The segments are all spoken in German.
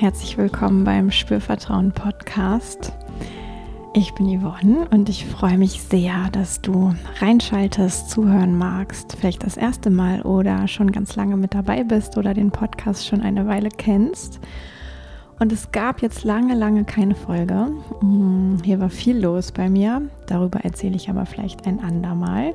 herzlich willkommen beim Spürvertrauen Podcast. Ich bin Yvonne und ich freue mich sehr, dass du reinschaltest, zuhören magst, vielleicht das erste Mal oder schon ganz lange mit dabei bist oder den Podcast schon eine Weile kennst. Und es gab jetzt lange, lange keine Folge. Hm, hier war viel los bei mir. Darüber erzähle ich aber vielleicht ein andermal.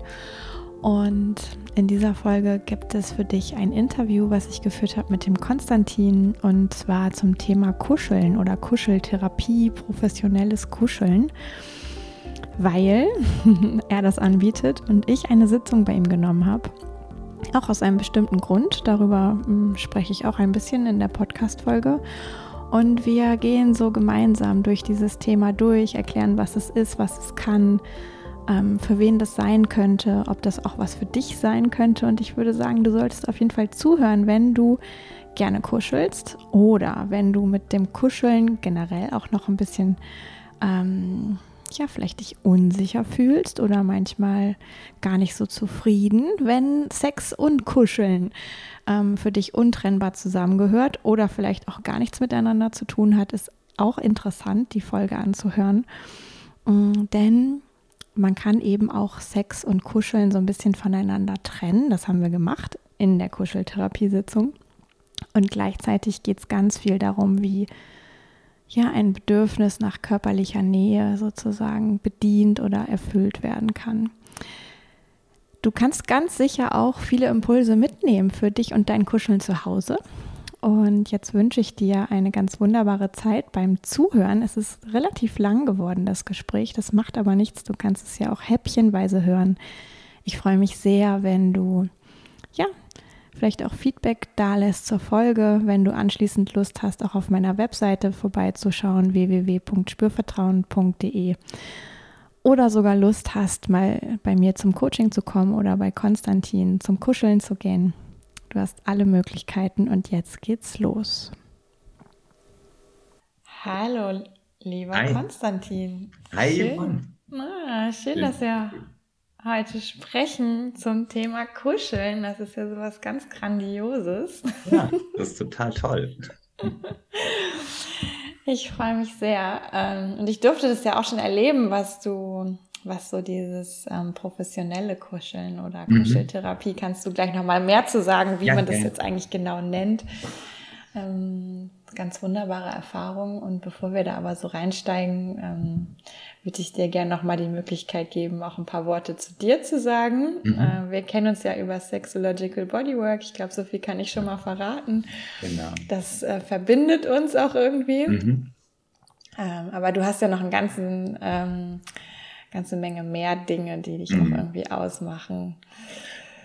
Und in dieser Folge gibt es für dich ein Interview, was ich geführt habe mit dem Konstantin und zwar zum Thema Kuscheln oder Kuscheltherapie, professionelles Kuscheln, weil er das anbietet und ich eine Sitzung bei ihm genommen habe. Auch aus einem bestimmten Grund. Darüber hm, spreche ich auch ein bisschen in der Podcast-Folge. Und wir gehen so gemeinsam durch dieses Thema durch, erklären, was es ist, was es kann, ähm, für wen das sein könnte, ob das auch was für dich sein könnte. Und ich würde sagen, du solltest auf jeden Fall zuhören, wenn du gerne kuschelst oder wenn du mit dem Kuscheln generell auch noch ein bisschen, ähm, ja, vielleicht dich unsicher fühlst oder manchmal gar nicht so zufrieden, wenn Sex und Kuscheln ähm, für dich untrennbar zusammengehört oder vielleicht auch gar nichts miteinander zu tun hat, ist auch interessant, die Folge anzuhören. Mm, denn man kann eben auch Sex und Kuscheln so ein bisschen voneinander trennen. Das haben wir gemacht in der Kuscheltherapiesitzung. Und gleichzeitig geht es ganz viel darum, wie ja ein Bedürfnis nach körperlicher Nähe sozusagen bedient oder erfüllt werden kann. Du kannst ganz sicher auch viele Impulse mitnehmen für dich und dein Kuscheln zu Hause. Und jetzt wünsche ich dir eine ganz wunderbare Zeit beim Zuhören. Es ist relativ lang geworden, das Gespräch. Das macht aber nichts. Du kannst es ja auch häppchenweise hören. Ich freue mich sehr, wenn du, ja, vielleicht auch Feedback da lässt zur Folge, wenn du anschließend Lust hast, auch auf meiner Webseite vorbeizuschauen, www.spürvertrauen.de oder sogar Lust hast, mal bei mir zum Coaching zu kommen oder bei Konstantin zum Kuscheln zu gehen. Du hast alle Möglichkeiten und jetzt geht's los. Hallo, lieber Hi. Konstantin. Hi, schön, ah, schön, dass wir heute sprechen zum Thema Kuscheln. Das ist ja sowas ganz Grandioses. Ja, das ist total toll. Ich freue mich sehr. Ähm, und ich durfte das ja auch schon erleben, was du was so dieses ähm, professionelle Kuscheln oder mhm. Kuscheltherapie, kannst du gleich nochmal mehr zu sagen, wie ja, man das ja. jetzt eigentlich genau nennt. Ähm, ganz wunderbare Erfahrung. Und bevor wir da aber so reinsteigen, ähm, würde ich dir gerne nochmal die Möglichkeit geben, auch ein paar Worte zu dir zu sagen. Mhm. Äh, wir kennen uns ja über Sexological Bodywork. Ich glaube, so viel kann ich schon mal verraten. Genau. Das äh, verbindet uns auch irgendwie. Mhm. Ähm, aber du hast ja noch einen ganzen ähm, ganze Menge mehr Dinge, die dich mhm. irgendwie ausmachen.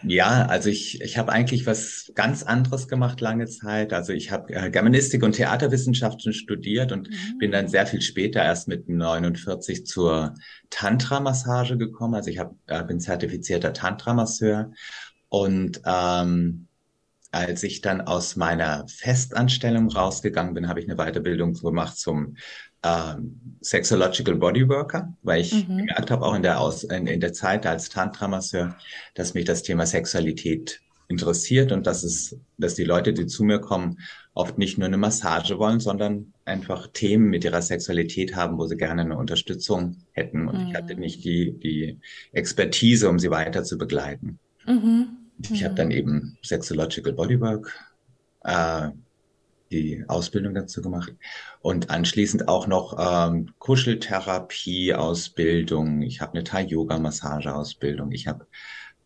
Ja, also ich, ich habe eigentlich was ganz anderes gemacht lange Zeit. Also ich habe äh, Germanistik und Theaterwissenschaften studiert und mhm. bin dann sehr viel später erst mit 49 zur Tantra-Massage gekommen. Also ich hab, äh, bin zertifizierter Tantra-Masseur und ähm, als ich dann aus meiner Festanstellung rausgegangen bin, habe ich eine Weiterbildung gemacht zum ähm, Sexological Bodyworker, weil ich mhm. gemerkt habe, auch in der, Aus in, in der Zeit als Tantra-Masseur, dass mich das Thema Sexualität interessiert und dass es, dass die Leute, die zu mir kommen, oft nicht nur eine Massage wollen, sondern einfach Themen mit ihrer Sexualität haben, wo sie gerne eine Unterstützung hätten. Und mhm. ich hatte nicht die, die Expertise, um sie weiter zu begleiten. Mhm. Ich habe dann eben Sexological Bodywork äh, die Ausbildung dazu gemacht und anschließend auch noch ähm, Kuscheltherapie-Ausbildung. Ich habe eine Thai-Yoga-Massage-Ausbildung. Ich habe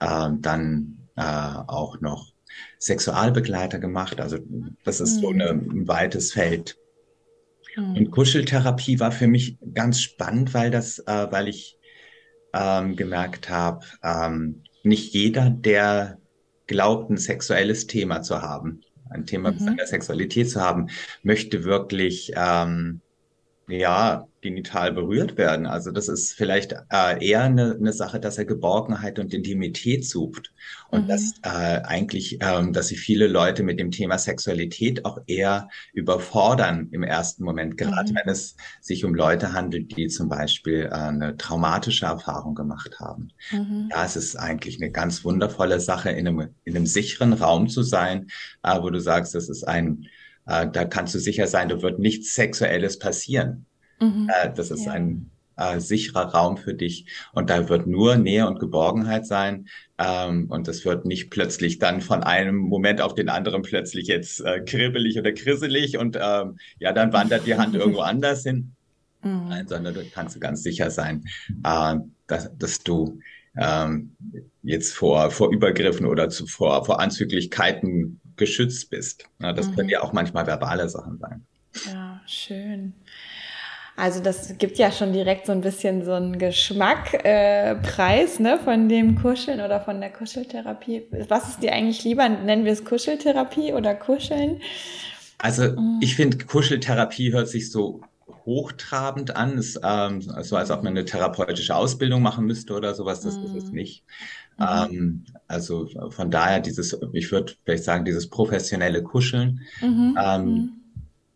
ähm, dann äh, auch noch Sexualbegleiter gemacht. Also das ist mhm. so eine, ein weites Feld. Mhm. Und Kuscheltherapie war für mich ganz spannend, weil das, äh, weil ich ähm, gemerkt habe, ähm, nicht jeder, der glaubt, ein sexuelles Thema zu haben, ein Thema mhm. seiner Sexualität zu haben, möchte wirklich ähm, ja genital berührt werden. Also das ist vielleicht äh, eher eine, eine Sache, dass er Geborgenheit und Intimität sucht und mhm. dass äh, eigentlich, ähm, dass sich viele Leute mit dem Thema Sexualität auch eher überfordern im ersten Moment, gerade mhm. wenn es sich um Leute handelt, die zum Beispiel äh, eine traumatische Erfahrung gemacht haben. Mhm. Ja, es ist eigentlich eine ganz wundervolle Sache, in einem, in einem sicheren Raum zu sein, äh, wo du sagst, das ist ein äh, da kannst du sicher sein, da wird nichts Sexuelles passieren. Mhm. Äh, das ist ja. ein äh, sicherer Raum für dich und da wird nur Nähe und Geborgenheit sein ähm, und es wird nicht plötzlich dann von einem Moment auf den anderen plötzlich jetzt äh, kribbelig oder krisselig und ähm, ja, dann wandert die Hand irgendwo anders hin. Mhm. Nein, sondern du kannst ganz sicher sein, äh, dass, dass du ähm, jetzt vor, vor Übergriffen oder zu, vor, vor Anzüglichkeiten geschützt bist. Ja, das mhm. können ja auch manchmal verbale Sachen sein. Ja, schön. Also das gibt ja schon direkt so ein bisschen so einen Geschmackpreis äh, ne, von dem Kuscheln oder von der Kuscheltherapie. Was ist dir eigentlich lieber? Nennen wir es Kuscheltherapie oder Kuscheln? Also mhm. ich finde, Kuscheltherapie hört sich so hochtrabend an, ist, ähm, so als ob man eine therapeutische Ausbildung machen müsste oder sowas. Das mhm. ist es mhm. nicht. Mhm. Ähm, also von daher dieses, ich würde vielleicht sagen, dieses professionelle Kuscheln. Mhm. Ähm, mhm.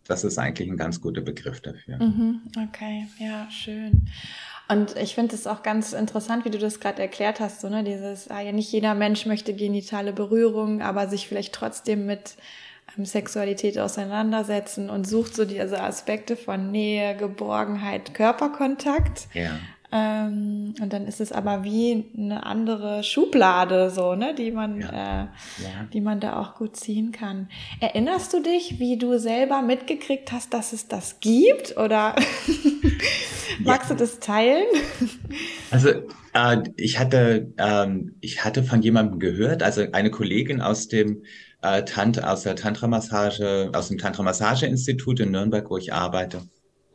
das ist eigentlich ein ganz guter Begriff dafür. Mhm. Okay, ja, schön. Und ich finde es auch ganz interessant, wie du das gerade erklärt hast, so, ne, dieses, ah, ja, nicht jeder Mensch möchte genitale Berührung, aber sich vielleicht trotzdem mit ähm, Sexualität auseinandersetzen und sucht so diese Aspekte von Nähe, Geborgenheit, Körperkontakt. Ja. Ähm, und dann ist es aber wie eine andere Schublade, so, ne, die man, ja. Äh, ja. die man da auch gut ziehen kann. Erinnerst du dich, wie du selber mitgekriegt hast, dass es das gibt? Oder magst ja. du das teilen? Also äh, ich hatte, ähm, ich hatte von jemandem gehört, also eine Kollegin aus dem äh, Tant aus der Tantra-Massage, aus dem Tantra-Massage-Institut in Nürnberg, wo ich arbeite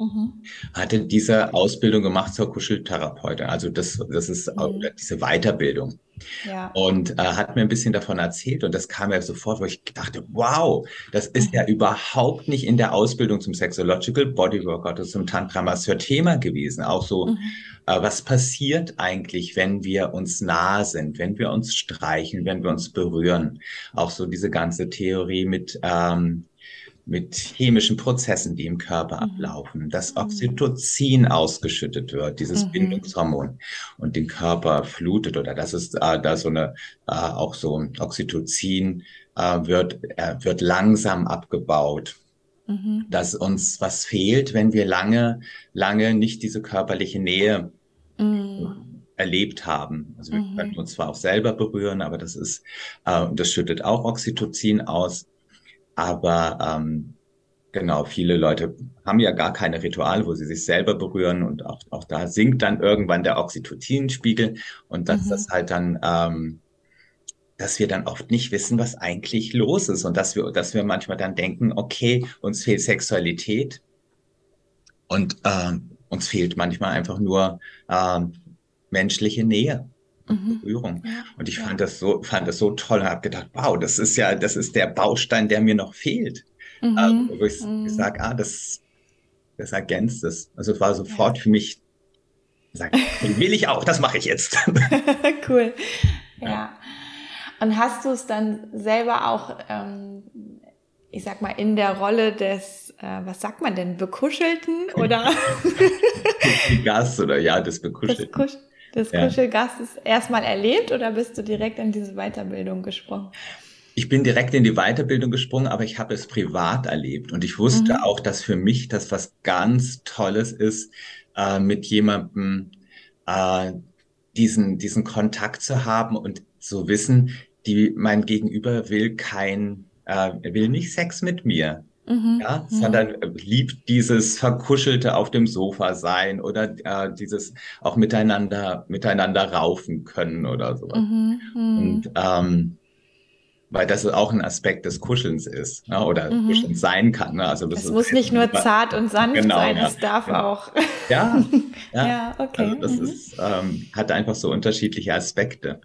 Mhm. Hatte diese Ausbildung gemacht zur Kuscheltherapeutin. Also das, das ist mhm. diese Weiterbildung. Ja. Und äh, hat mir ein bisschen davon erzählt und das kam ja sofort, wo ich dachte, wow, das ist mhm. ja überhaupt nicht in der Ausbildung zum Sexological Bodywork oder zum Tantra Masseur Thema gewesen. Auch so, mhm. äh, was passiert eigentlich, wenn wir uns nah sind, wenn wir uns streichen, wenn wir uns berühren. Auch so diese ganze Theorie mit ähm, mit chemischen Prozessen, die im Körper mhm. ablaufen, dass mhm. Oxytocin ausgeschüttet wird, dieses mhm. Bindungshormon und den Körper flutet oder das ist äh, da so eine äh, auch so Oxytocin äh, wird äh, wird langsam abgebaut. Mhm. Dass uns was fehlt, wenn wir lange, lange nicht diese körperliche Nähe mhm. erlebt haben. Also wir mhm. können uns zwar auch selber berühren, aber das ist, äh, das schüttet auch Oxytocin aus. Aber ähm, genau, viele Leute haben ja gar keine Rituale, wo sie sich selber berühren und auch, auch da sinkt dann irgendwann der Oxytocinspiegel und dass mhm. das halt dann, ähm, dass wir dann oft nicht wissen, was eigentlich los ist und dass wir, dass wir manchmal dann denken, okay, uns fehlt Sexualität und äh, uns fehlt manchmal einfach nur äh, menschliche Nähe mhm. Berührung. Ja, und ich ja. fand das so, fand das so toll und habe gedacht, wow, das ist ja, das ist der Baustein, der mir noch fehlt. Mhm. Ähm, wo ich mhm. gesagt, ah, das, das ergänzt es. Also es war sofort ja. für mich, sag, will ich auch, das mache ich jetzt. cool. Ja. Und hast du es dann selber auch, ähm, ich sag mal, in der Rolle des, äh, was sagt man denn, Bekuschelten oder? Gast oder ja, des Bekuschelten. Des des ja. Kuschelgastes erstmal erlebt oder bist du direkt in diese Weiterbildung gesprungen? Ich bin direkt in die Weiterbildung gesprungen, aber ich habe es privat erlebt und ich wusste mhm. auch, dass für mich das was ganz Tolles ist, äh, mit jemandem äh, diesen diesen Kontakt zu haben und zu wissen, die mein Gegenüber will kein äh, will nicht Sex mit mir. Mhm. Ja, mhm. sondern liebt dieses verkuschelte auf dem Sofa sein oder äh, dieses auch miteinander miteinander raufen können oder sowas. Mhm. mhm. Und ähm, weil das auch ein Aspekt des Kuschelns ist ne? oder mhm. Kuschelns sein kann. Ne? Also das es muss nicht nur zart und sanft genau, sein, ja, es darf genau. auch. Ja, ja, ja okay. Also das mhm. ist, ähm, hat einfach so unterschiedliche Aspekte.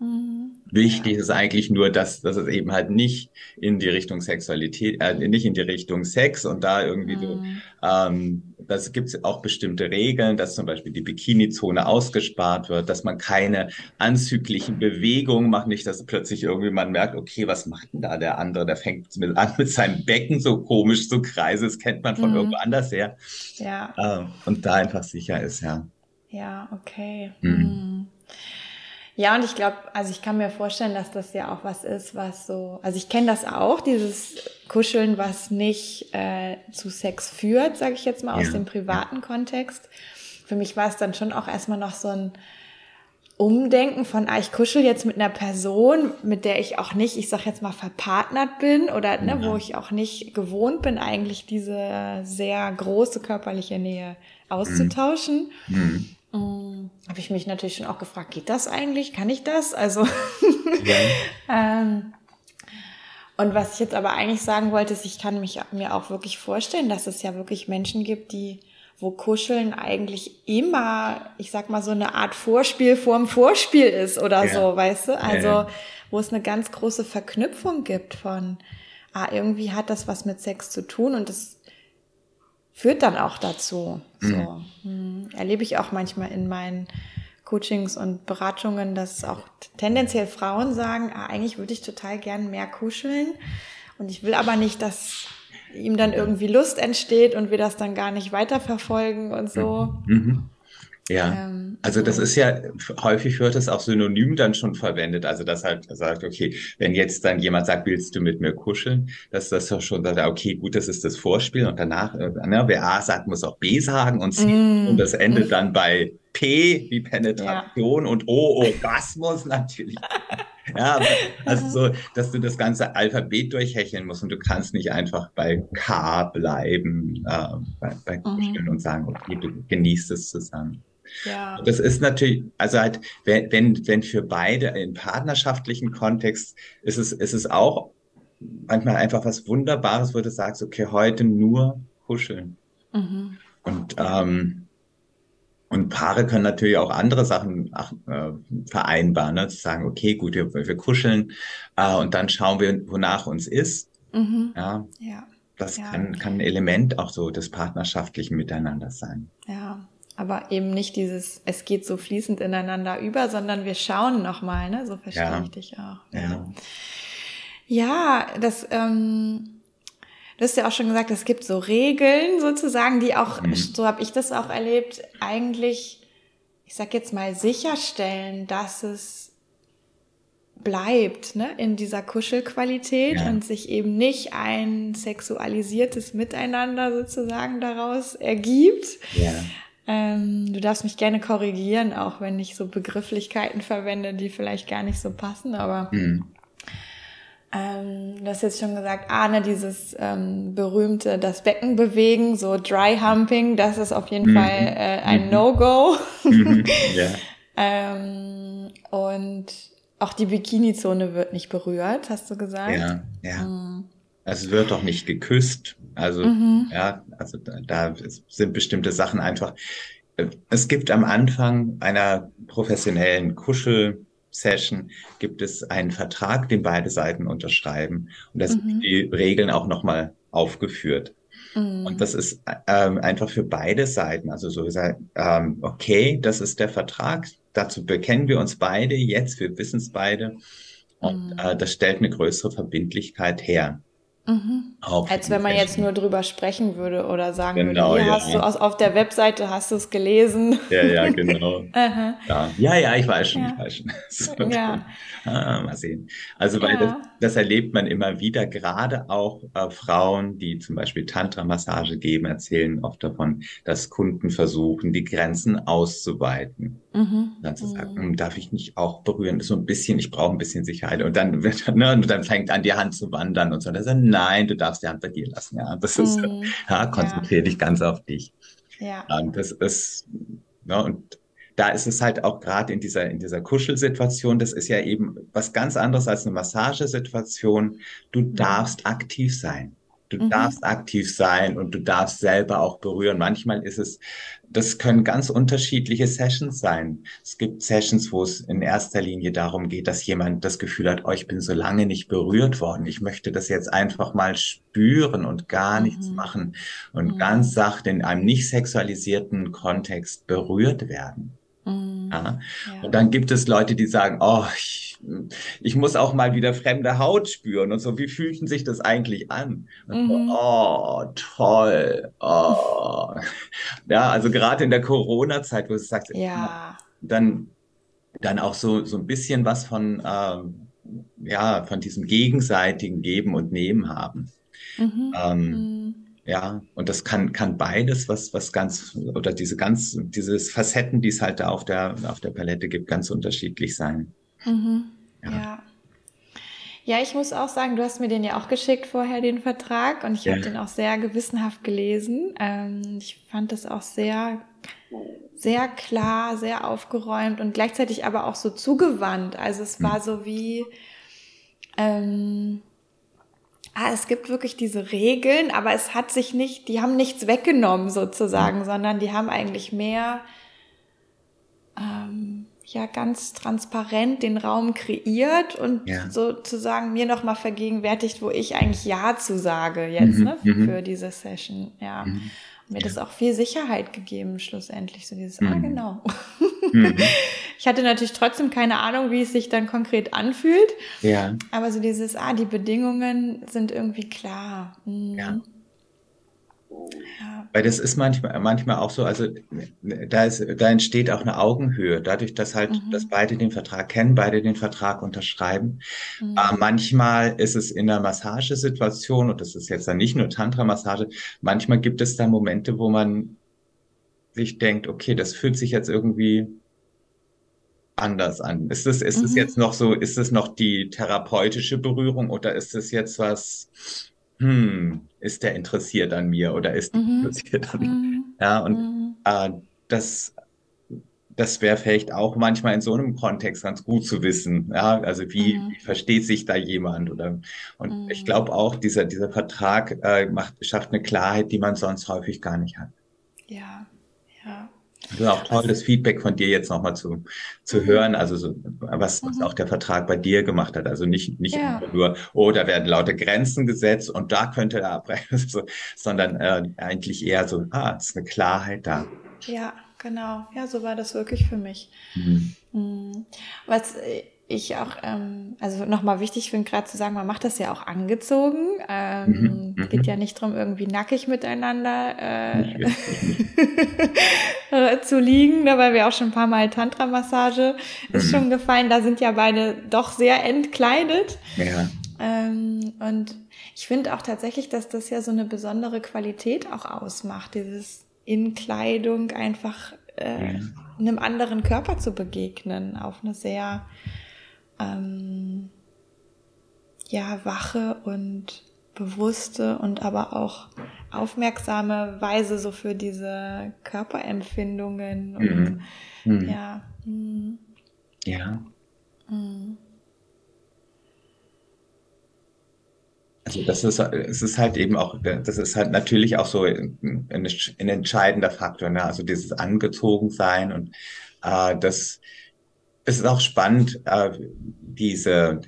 Mhm. Wichtig ist eigentlich nur, dass, dass es eben halt nicht in die Richtung Sexualität, äh, nicht in die Richtung Sex und da irgendwie mhm. so, ähm, das gibt es auch bestimmte Regeln, dass zum Beispiel die Bikini-Zone ausgespart wird, dass man keine anzüglichen Bewegungen macht, nicht, dass plötzlich irgendwie man merkt, okay, was macht denn da der andere? Der fängt mit an mit seinem Becken so komisch zu kreisen, das kennt man von mhm. irgendwo anders her. Ja. Ähm, und da einfach sicher ist, ja. Ja, okay. Mhm. mhm. Ja, und ich glaube, also ich kann mir vorstellen, dass das ja auch was ist, was so, also ich kenne das auch, dieses Kuscheln, was nicht äh, zu Sex führt, sage ich jetzt mal ja. aus dem privaten Kontext. Für mich war es dann schon auch erstmal noch so ein Umdenken von, ah, ich kuschel jetzt mit einer Person, mit der ich auch nicht, ich sag jetzt mal, verpartnert bin oder ne, wo ich auch nicht gewohnt bin, eigentlich diese sehr große körperliche Nähe auszutauschen. Mhm. Mhm. Habe ich mich natürlich schon auch gefragt, geht das eigentlich? Kann ich das? Also ähm, und was ich jetzt aber eigentlich sagen wollte, ist, ich kann mich mir auch wirklich vorstellen, dass es ja wirklich Menschen gibt, die wo Kuscheln eigentlich immer, ich sag mal, so eine Art Vorspiel vorm Vorspiel ist oder ja. so, weißt du? Also, ja, ja. wo es eine ganz große Verknüpfung gibt von, ah, irgendwie hat das was mit Sex zu tun und das führt dann auch dazu. So mhm. hm, erlebe ich auch manchmal in meinen Coachings und Beratungen, dass auch tendenziell Frauen sagen, ah, eigentlich würde ich total gern mehr kuscheln und ich will aber nicht, dass ihm dann irgendwie Lust entsteht und wir das dann gar nicht weiterverfolgen und so. Mhm. Ja, ähm, also das ist ja, häufig wird es auch synonym dann schon verwendet. Also das halt sagt, okay, wenn jetzt dann jemand sagt, willst du mit mir kuscheln, dass das doch schon sagt, okay, gut, das ist das Vorspiel und danach, äh, ne, wer A sagt, muss auch B sagen und C mm. und das endet dann bei P wie Penetration ja. und O Orgasmus natürlich. ja, also so, dass du das ganze Alphabet durchhecheln musst und du kannst nicht einfach bei K bleiben, äh, bei, bei mhm. Kuscheln und sagen, okay, du genießt es zusammen. Ja. Das ist natürlich, also halt, wenn, wenn, wenn für beide im partnerschaftlichen Kontext ist es, ist es auch manchmal einfach was Wunderbares, wo du sagst, okay, heute nur kuscheln. Mhm. Und, ähm, und Paare können natürlich auch andere Sachen ach, äh, vereinbaren, ne? zu sagen, okay, gut, wir, wir kuscheln äh, und dann schauen wir, wonach uns ist. Mhm. Ja. ja. Das ja. Kann, kann ein Element auch so des partnerschaftlichen Miteinander sein. Ja, aber eben nicht dieses, es geht so fließend ineinander über, sondern wir schauen nochmal, ne? So verstehe ja. ich dich auch. Ja, ja das, ähm, du hast ja auch schon gesagt, es gibt so Regeln sozusagen, die auch, mhm. so habe ich das auch erlebt, eigentlich, ich sag jetzt mal, sicherstellen, dass es bleibt ne, in dieser Kuschelqualität ja. und sich eben nicht ein sexualisiertes Miteinander sozusagen daraus ergibt. Ja. Ähm, du darfst mich gerne korrigieren, auch wenn ich so Begrifflichkeiten verwende, die vielleicht gar nicht so passen, aber mhm. ähm, du hast jetzt schon gesagt, ah, ne, dieses ähm, berühmte, das Becken bewegen, so Dry Humping, das ist auf jeden mhm. Fall äh, ein mhm. No-Go. Mhm. Ja. ähm, und auch die Bikini-Zone wird nicht berührt, hast du gesagt? Ja, ja. Mhm. Es wird doch nicht geküsst. Also, mhm. ja, also da, da sind bestimmte Sachen einfach. Äh, es gibt am Anfang einer professionellen Kuschel-Session gibt es einen Vertrag, den beide Seiten unterschreiben. Und da sind mhm. die Regeln auch nochmal aufgeführt. Mhm. Und das ist ähm, einfach für beide Seiten, also so gesagt, ähm, okay, das ist der Vertrag, dazu bekennen wir uns beide jetzt, wir wissen es beide. Und mhm. äh, das stellt eine größere Verbindlichkeit her. Mhm. Als wenn man jetzt nur drüber sprechen würde oder sagen genau, würde, hier ja. hast du aus, auf der Webseite hast du es gelesen. Ja, ja, genau. ja. ja, ja, ich weiß schon, ja. ich weiß schon. ja. ah, mal sehen. Also, weil das, das, erlebt man immer wieder, gerade auch äh, Frauen, die zum Beispiel Tantra-Massage geben, erzählen oft davon, dass Kunden versuchen, die Grenzen auszuweiten. Mhm. Dann zu sagen, mhm. darf ich nicht auch berühren? So ein bisschen, ich brauche ein bisschen Sicherheit. Und dann wird, ne, und dann fängt an, die Hand zu wandern und so. Das ist, nein, du darfst die Hand bei dir lassen. Ja, das ist, mhm. ja, konzentriere ja. dich ganz auf dich. Ja. Und das ist, ne, und da ist es halt auch gerade in dieser, in dieser Kuschelsituation, das ist ja eben was ganz anderes als eine Massagesituation. Du darfst aktiv sein. Du mhm. darfst aktiv sein und du darfst selber auch berühren. Manchmal ist es, das können ganz unterschiedliche Sessions sein. Es gibt Sessions, wo es in erster Linie darum geht, dass jemand das Gefühl hat, oh, ich bin so lange nicht berührt worden. Ich möchte das jetzt einfach mal spüren und gar mhm. nichts machen und mhm. ganz sacht in einem nicht sexualisierten Kontext berührt werden. Mhm. Ja. Und dann gibt es Leute, die sagen, oh, ich, ich, muss auch mal wieder fremde Haut spüren und so. Wie fühlt sich das eigentlich an? Mhm. So, oh, toll. Oh. Ja, also gerade in der Corona-Zeit, wo du sagst, ja. dann dann auch so, so ein bisschen was von, ähm, ja, von diesem gegenseitigen Geben und Nehmen haben. Mhm. Ähm, mhm. Ja, und das kann, kann beides, was, was ganz, oder diese ganz, dieses Facetten, die es halt da auf der, auf der Palette gibt, ganz unterschiedlich sein. Mhm. Ja. ja. ja. ich muss auch sagen, du hast mir den ja auch geschickt vorher, den Vertrag, und ich ja. habe den auch sehr gewissenhaft gelesen. Ähm, ich fand das auch sehr, sehr klar, sehr aufgeräumt und gleichzeitig aber auch so zugewandt. Also es war hm. so wie, ähm, ah, es gibt wirklich diese Regeln, aber es hat sich nicht, die haben nichts weggenommen sozusagen, mhm. sondern die haben eigentlich mehr, ähm, ja, ganz transparent den Raum kreiert und ja. sozusagen mir nochmal vergegenwärtigt, wo ich eigentlich Ja zu sage jetzt, mhm. ne, mhm. für diese Session, ja. Mhm mir ja. das auch viel Sicherheit gegeben, schlussendlich. So dieses, ah, mhm. ah, genau. Mhm. Ich hatte natürlich trotzdem keine Ahnung, wie es sich dann konkret anfühlt. Ja. Aber so dieses, ah, die Bedingungen sind irgendwie klar. Mhm. Ja. Ja. Weil das ist manchmal, manchmal auch so, also da, ist, da entsteht auch eine Augenhöhe, dadurch, dass halt, mhm. dass beide den Vertrag kennen, beide den Vertrag unterschreiben. Mhm. Äh, manchmal ist es in der Massagesituation, und das ist jetzt dann nicht nur Tantra-Massage, manchmal gibt es da Momente, wo man sich denkt, okay, das fühlt sich jetzt irgendwie anders an. Ist es, ist mhm. es jetzt noch so, ist es noch die therapeutische Berührung oder ist es jetzt was, hm, ist der interessiert an mir oder ist mhm. interessiert an mir? Mhm. Ja, und mhm. äh, das, das wäre vielleicht auch manchmal in so einem Kontext ganz gut zu wissen. Ja, also wie, mhm. wie versteht sich da jemand? Oder und ich mhm. glaube auch, dieser, dieser Vertrag äh, macht, schafft eine Klarheit, die man sonst häufig gar nicht hat. Ja, ja. Das ist auch toll, das Feedback von dir jetzt nochmal zu, zu hören, also so, was, was mhm. auch der Vertrag bei dir gemacht hat. Also nicht, nicht ja. nur, oh, da werden laute Grenzen gesetzt und da könnte er abbrechen, so, sondern äh, eigentlich eher so, ah, es ist eine Klarheit da. Ja, genau. Ja, so war das wirklich für mich. Mhm. mhm. Was ich auch, ähm, also nochmal wichtig finde, gerade zu sagen, man macht das ja auch angezogen. Ähm, mhm, mhm. geht ja nicht drum, irgendwie nackig miteinander äh, zu liegen, ne, weil wir auch schon ein paar Mal Tantra-Massage ist mhm. schon gefallen. Da sind ja beide doch sehr entkleidet. Ja. Ähm, und ich finde auch tatsächlich, dass das ja so eine besondere Qualität auch ausmacht, dieses in Kleidung einfach äh, ja. einem anderen Körper zu begegnen, auf eine sehr ähm, ja, wache und bewusste und aber auch aufmerksame Weise so für diese Körperempfindungen und mhm. mhm. ja. Mhm. Ja. Mhm. Also das ist, es ist halt eben auch, das ist halt natürlich auch so ein, ein entscheidender Faktor, ne? Also dieses Angezogensein und äh, das, es ist auch spannend, äh, diese,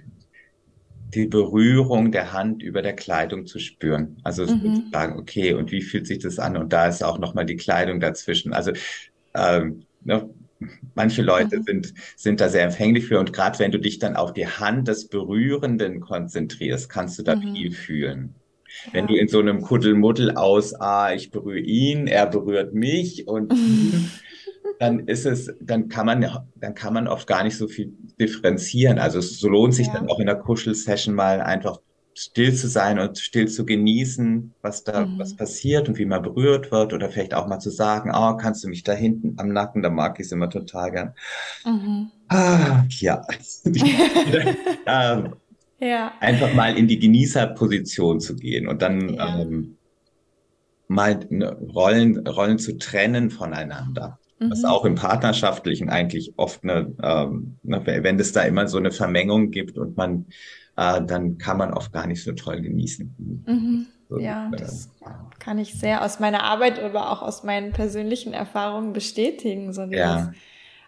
die Berührung der Hand über der Kleidung zu spüren. Also mhm. sagen, okay, und wie fühlt sich das an? Und da ist auch nochmal die Kleidung dazwischen. Also ähm, ne, manche Leute mhm. sind, sind da sehr empfänglich für. Und gerade wenn du dich dann auf die Hand des Berührenden konzentrierst, kannst du da mhm. viel fühlen. Ja. Wenn du in so einem Kuddelmuddel aus, ah, ich berühre ihn, er berührt mich und dann ist es, dann kann man, dann kann man oft gar nicht so viel differenzieren. Also es so lohnt sich ja. dann auch in der Kuschel-Session mal einfach still zu sein und still zu genießen, was da, mhm. was passiert und wie man berührt wird oder vielleicht auch mal zu sagen, oh, kannst du mich da hinten am Nacken, da mag ich es immer total gern. Mhm. Ah, ja. ähm, ja. Einfach mal in die Genießerposition zu gehen und dann ja. ähm, mal ne, Rollen, Rollen zu trennen voneinander. Was mhm. auch im Partnerschaftlichen eigentlich oft eine, ähm, ne, wenn es da immer so eine Vermengung gibt und man, äh, dann kann man oft gar nicht so toll genießen. Mhm. So, ja, äh, das kann ich sehr aus meiner Arbeit, aber auch aus meinen persönlichen Erfahrungen bestätigen. So dieses, ja.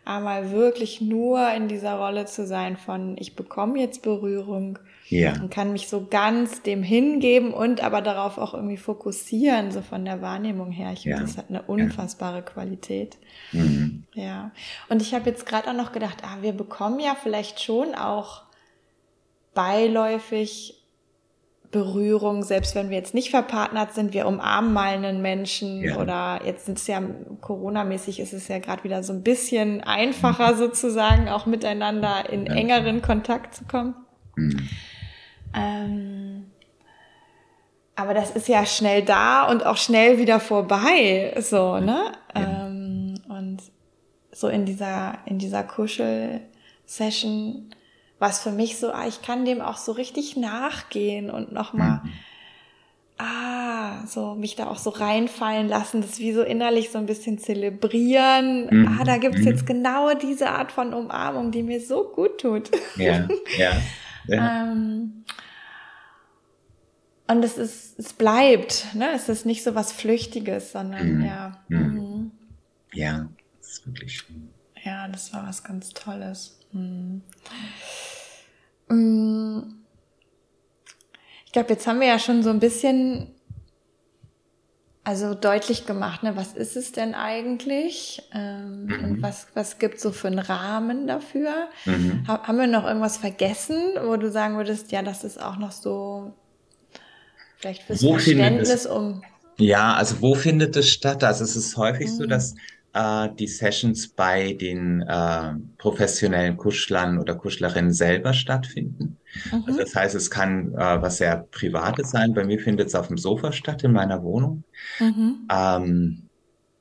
einmal wirklich nur in dieser Rolle zu sein von, ich bekomme jetzt Berührung ja. Und kann mich so ganz dem hingeben und aber darauf auch irgendwie fokussieren, so von der Wahrnehmung her. Ich finde, ja. das hat eine unfassbare ja. Qualität. Mhm. Ja. Und ich habe jetzt gerade auch noch gedacht, ah, wir bekommen ja vielleicht schon auch beiläufig Berührung, selbst wenn wir jetzt nicht verpartnert sind, wir umarmen mal einen Menschen ja. oder jetzt sind es ja Corona-mäßig ist es ja gerade wieder so ein bisschen einfacher sozusagen auch miteinander in engeren Kontakt zu kommen. Mhm. Ähm, aber das ist ja schnell da und auch schnell wieder vorbei, so, ne? Ja. Ähm, und so in dieser, in dieser Kuschel-Session was für mich so, ah, ich kann dem auch so richtig nachgehen und nochmal, mhm. ah, so mich da auch so reinfallen lassen, das wie so innerlich so ein bisschen zelebrieren. Mhm. Ah, da gibt's mhm. jetzt genau diese Art von Umarmung, die mir so gut tut. Ja, ja. ja. ähm, und es ist, es bleibt, ne? Es ist nicht so was Flüchtiges, sondern mhm. ja. Mhm. mhm. Ja, das ist wirklich schön. Ja, das war was ganz Tolles. Mhm. Mm. Ich glaube, jetzt haben wir ja schon so ein bisschen also deutlich gemacht, ne, was ist es denn eigentlich ähm, mhm. und was, was gibt so für einen Rahmen dafür? Mhm. Ha haben wir noch irgendwas vergessen, wo du sagen würdest, ja, das ist auch noch so vielleicht fürs wo Verständnis um. Ja, also wo findet es statt? Also es ist häufig mhm. so, dass äh, die Sessions bei den äh, professionellen Kuschlern oder Kuschlerinnen selber stattfinden. Mhm. Also das heißt, es kann äh, was sehr Privates sein. Bei mir findet es auf dem Sofa statt in meiner Wohnung. Mhm. Ähm,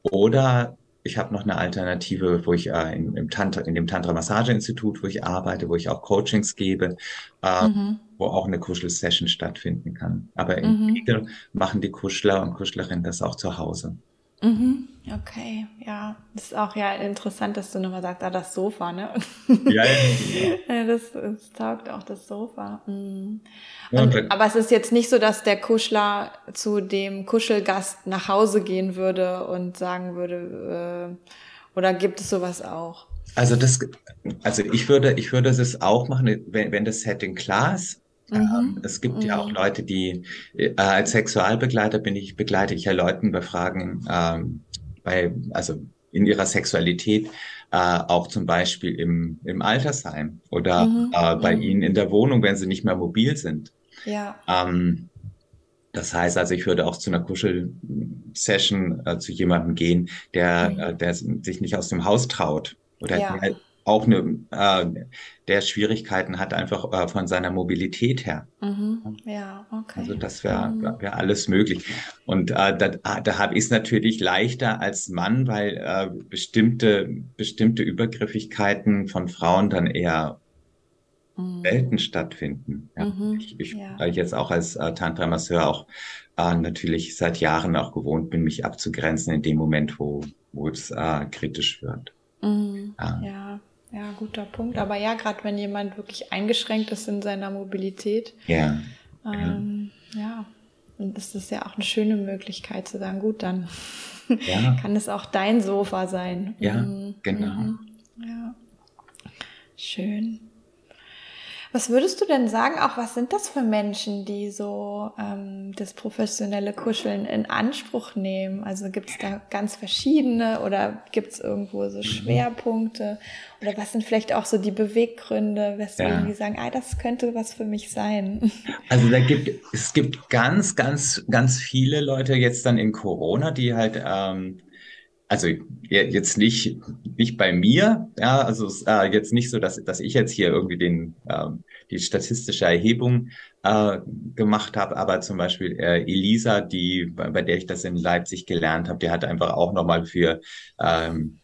oder ich habe noch eine Alternative, wo ich äh, in, im Tantra, in dem Tantra Massage Institut, wo ich arbeite, wo ich auch Coachings gebe, äh, mhm. Wo auch eine Kuschelsession stattfinden kann. Aber in mhm. Regel machen die Kuschler und Kuschlerinnen das auch zu Hause. Mhm. Okay, ja. Das ist auch ja interessant, dass du nochmal sagst, ah, das Sofa, ne? Ja, ja, ja. das, das taugt auch das Sofa. Mhm. Und, aber es ist jetzt nicht so, dass der Kuschler zu dem Kuschelgast nach Hause gehen würde und sagen würde, äh, oder gibt es sowas auch? Also das, also ich würde, ich würde es auch machen, wenn, wenn das Setting klar ist. Mhm. Es gibt mhm. ja auch mhm. Leute, die äh, als Sexualbegleiter bin ich begleite ich ja Leuten bei Fragen ähm, bei also in ihrer Sexualität äh, auch zum Beispiel im im Altersheim oder mhm. äh, bei mhm. ihnen in der Wohnung, wenn sie nicht mehr mobil sind. Ja. Ähm, das heißt also, ich würde auch zu einer Kuschel-Session äh, zu jemandem gehen, der, mhm. äh, der sich nicht aus dem Haus traut oder ja. der auch eine, äh, der Schwierigkeiten hat, einfach äh, von seiner Mobilität her. Mhm. Ja, okay. Also das wäre mhm. wär alles möglich. Und äh, da, ah, da habe ich es natürlich leichter als Mann, weil äh, bestimmte, bestimmte Übergriffigkeiten von Frauen dann eher mhm. selten stattfinden. Ja. Mhm. Ich, ich ja. weil ich jetzt auch als äh, Tantra-Masseur auch äh, natürlich seit Jahren auch gewohnt bin, mich abzugrenzen in dem Moment, wo, wo es äh, kritisch wird. Mhm. Ja. ja. Ja, guter Punkt. Aber ja, gerade wenn jemand wirklich eingeschränkt ist in seiner Mobilität, ja, ähm, ja. ja, ist das ja auch eine schöne Möglichkeit zu sagen, gut, dann ja. kann es auch dein Sofa sein. Ja, mhm. genau. Mhm. Ja, schön. Was würdest du denn sagen, auch was sind das für Menschen, die so ähm, das professionelle Kuscheln in Anspruch nehmen? Also gibt es da ganz verschiedene oder gibt es irgendwo so mhm. Schwerpunkte? Oder was sind vielleicht auch so die Beweggründe, weswegen ja. die sagen, ah, das könnte was für mich sein? Also da gibt es gibt ganz, ganz, ganz viele Leute jetzt dann in Corona, die halt ähm, also jetzt nicht nicht bei mir, ja, also äh, jetzt nicht so, dass dass ich jetzt hier irgendwie den ähm, die statistische Erhebung äh, gemacht habe, aber zum Beispiel äh, Elisa, die bei, bei der ich das in Leipzig gelernt habe, die hat einfach auch nochmal für ähm,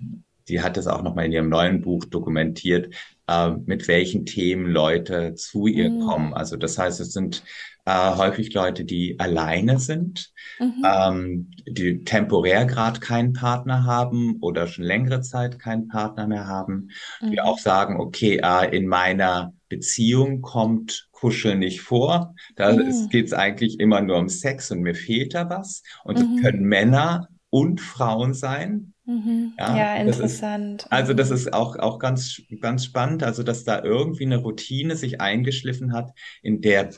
die hat das auch nochmal in ihrem neuen Buch dokumentiert, äh, mit welchen Themen Leute zu ihr mhm. kommen. Also das heißt, es sind äh, häufig Leute, die alleine sind, mhm. ähm, die temporär gerade keinen Partner haben oder schon längere Zeit keinen Partner mehr haben, mhm. die auch sagen, okay, äh, in meiner Beziehung kommt Kuscheln nicht vor. Da mhm. geht es eigentlich immer nur um Sex und mir fehlt da was. Und das mhm. können Männer und Frauen sein. Mhm. Ja, ja interessant. Ist, also das mhm. ist auch, auch ganz, ganz spannend, also dass da irgendwie eine Routine sich eingeschliffen hat, in der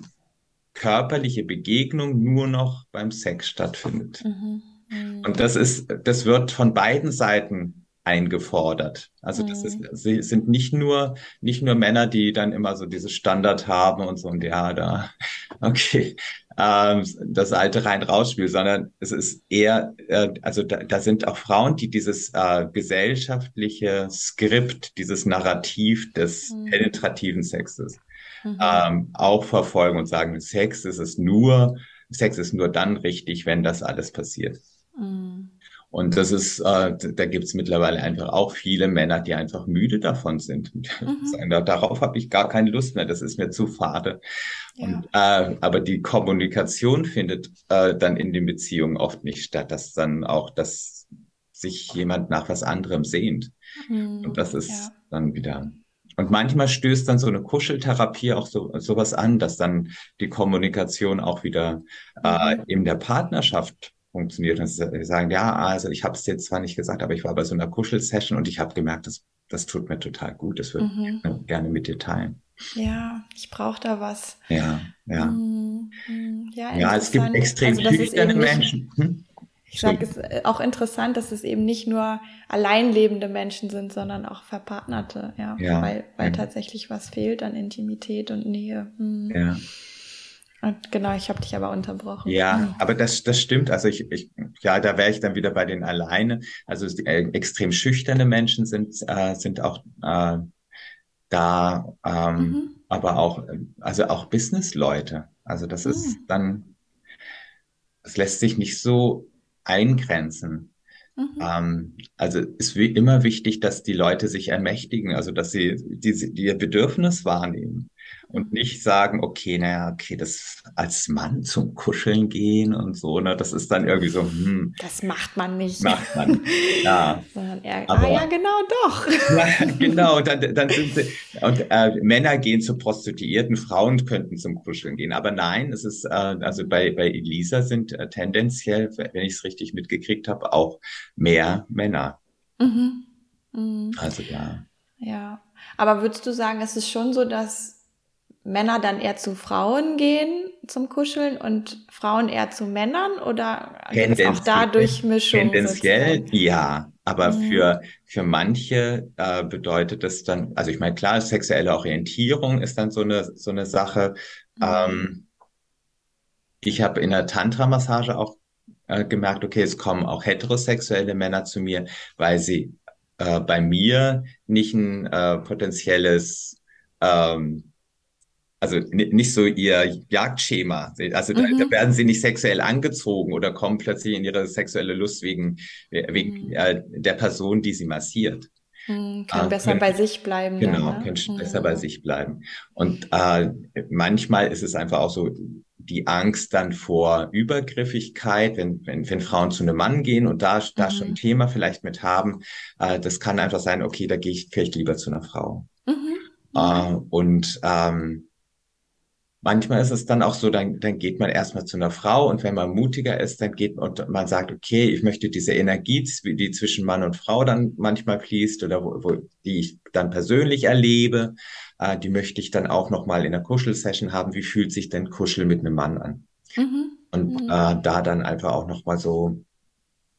körperliche Begegnung nur noch beim Sex stattfindet. Mhm. Mhm. Und das ist, das wird von beiden Seiten eingefordert. Also das ist, mhm. sie sind nicht nur, nicht nur Männer, die dann immer so dieses Standard haben und so und ja, da, okay, ähm, das alte rein rausspiel, sondern es ist eher, äh, also da, da sind auch Frauen, die dieses äh, gesellschaftliche Skript, dieses Narrativ des mhm. penetrativen Sexes mhm. ähm, auch verfolgen und sagen, Sex ist es nur, Sex ist nur dann richtig, wenn das alles passiert. Mhm. Und das ist, äh, da gibt's mittlerweile einfach auch viele Männer, die einfach müde davon sind. Mhm. Darauf habe ich gar keine Lust mehr, das ist mir zu fade. Ja. Und, äh, aber die Kommunikation findet äh, dann in den Beziehungen oft nicht statt, dass dann auch, dass sich jemand nach was anderem sehnt. Mhm. Und das ist ja. dann wieder. Und manchmal stößt dann so eine Kuscheltherapie auch so sowas an, dass dann die Kommunikation auch wieder äh, mhm. in der Partnerschaft funktioniert. Und sie sagen, ja, also ich habe es jetzt zwar nicht gesagt, aber ich war bei so einer Kuschelsession und ich habe gemerkt, das, das tut mir total gut. Das würde mhm. ich gerne mit dir teilen. Ja, ich brauche da was. Ja, ja. Mhm. Ja, ja, es gibt extrem also, schüchterne Menschen. Hm? Ich sage, es ist äh, auch interessant, dass es eben nicht nur alleinlebende Menschen sind, sondern auch verpartnerte, ja, ja weil, weil ja. tatsächlich was fehlt an Intimität und Nähe. Hm. Ja. Und genau, ich habe dich aber unterbrochen. Ja, hm. aber das, das stimmt. Also ich, ich ja, da wäre ich dann wieder bei den alleine. Also äh, extrem schüchterne Menschen sind, äh, sind auch äh, da, ähm, mhm. aber auch, also auch Businessleute. Also das mhm. ist dann, es lässt sich nicht so eingrenzen. Mhm. Ähm, also ist wie immer wichtig, dass die Leute sich ermächtigen, also dass sie die, die ihr Bedürfnis wahrnehmen und nicht sagen, okay, naja, okay, das als Mann zum Kuscheln gehen und so, ne, das ist dann irgendwie so, hm. Das macht man nicht. Macht man, ja. Sondern eher, Aber, ah ja, genau, doch. Ja, genau, dann, dann sind sie, und äh, Männer gehen zu Prostituierten, Frauen könnten zum Kuscheln gehen. Aber nein, es ist, äh, also bei, bei Elisa sind äh, tendenziell, wenn ich es richtig mitgekriegt habe, auch mehr Männer. Mhm. Mhm. Also ja. Ja. Aber würdest du sagen, es ist schon so, dass Männer dann eher zu Frauen gehen zum Kuscheln und Frauen eher zu Männern oder auch da Durchmischung? Tendenziell sozusagen? ja, aber mhm. für, für manche äh, bedeutet es dann, also ich meine, klar, sexuelle Orientierung ist dann so eine, so eine Sache. Mhm. Ähm, ich habe in der Tantra-Massage auch äh, gemerkt, okay, es kommen auch heterosexuelle Männer zu mir, weil sie äh, bei mir nicht ein äh, potenzielles ähm, also nicht so ihr Jagdschema. Also mhm. da, da, werden sie nicht sexuell angezogen oder kommen plötzlich in ihre sexuelle Lust wegen, wegen mhm. äh, der Person, die sie massiert. Mhm, können äh, besser können, bei sich bleiben. Genau, dann, ne? können mhm. besser bei sich bleiben. Und äh, manchmal ist es einfach auch so, die Angst dann vor Übergriffigkeit, wenn, wenn, wenn Frauen zu einem Mann gehen und da, da schon ein mhm. Thema vielleicht mit haben, äh, das kann einfach sein, okay, da gehe ich vielleicht lieber zu einer Frau. Mhm. Äh, und ähm, Manchmal ist es dann auch so, dann, dann geht man erstmal zu einer Frau und wenn man mutiger ist, dann geht und man sagt, okay, ich möchte diese Energie, die zwischen Mann und Frau dann manchmal fließt oder wo, wo die ich dann persönlich erlebe, äh, die möchte ich dann auch nochmal in der Kuschelsession haben. Wie fühlt sich denn Kuschel mit einem Mann an? Mhm. Und mhm. Äh, da dann einfach auch nochmal so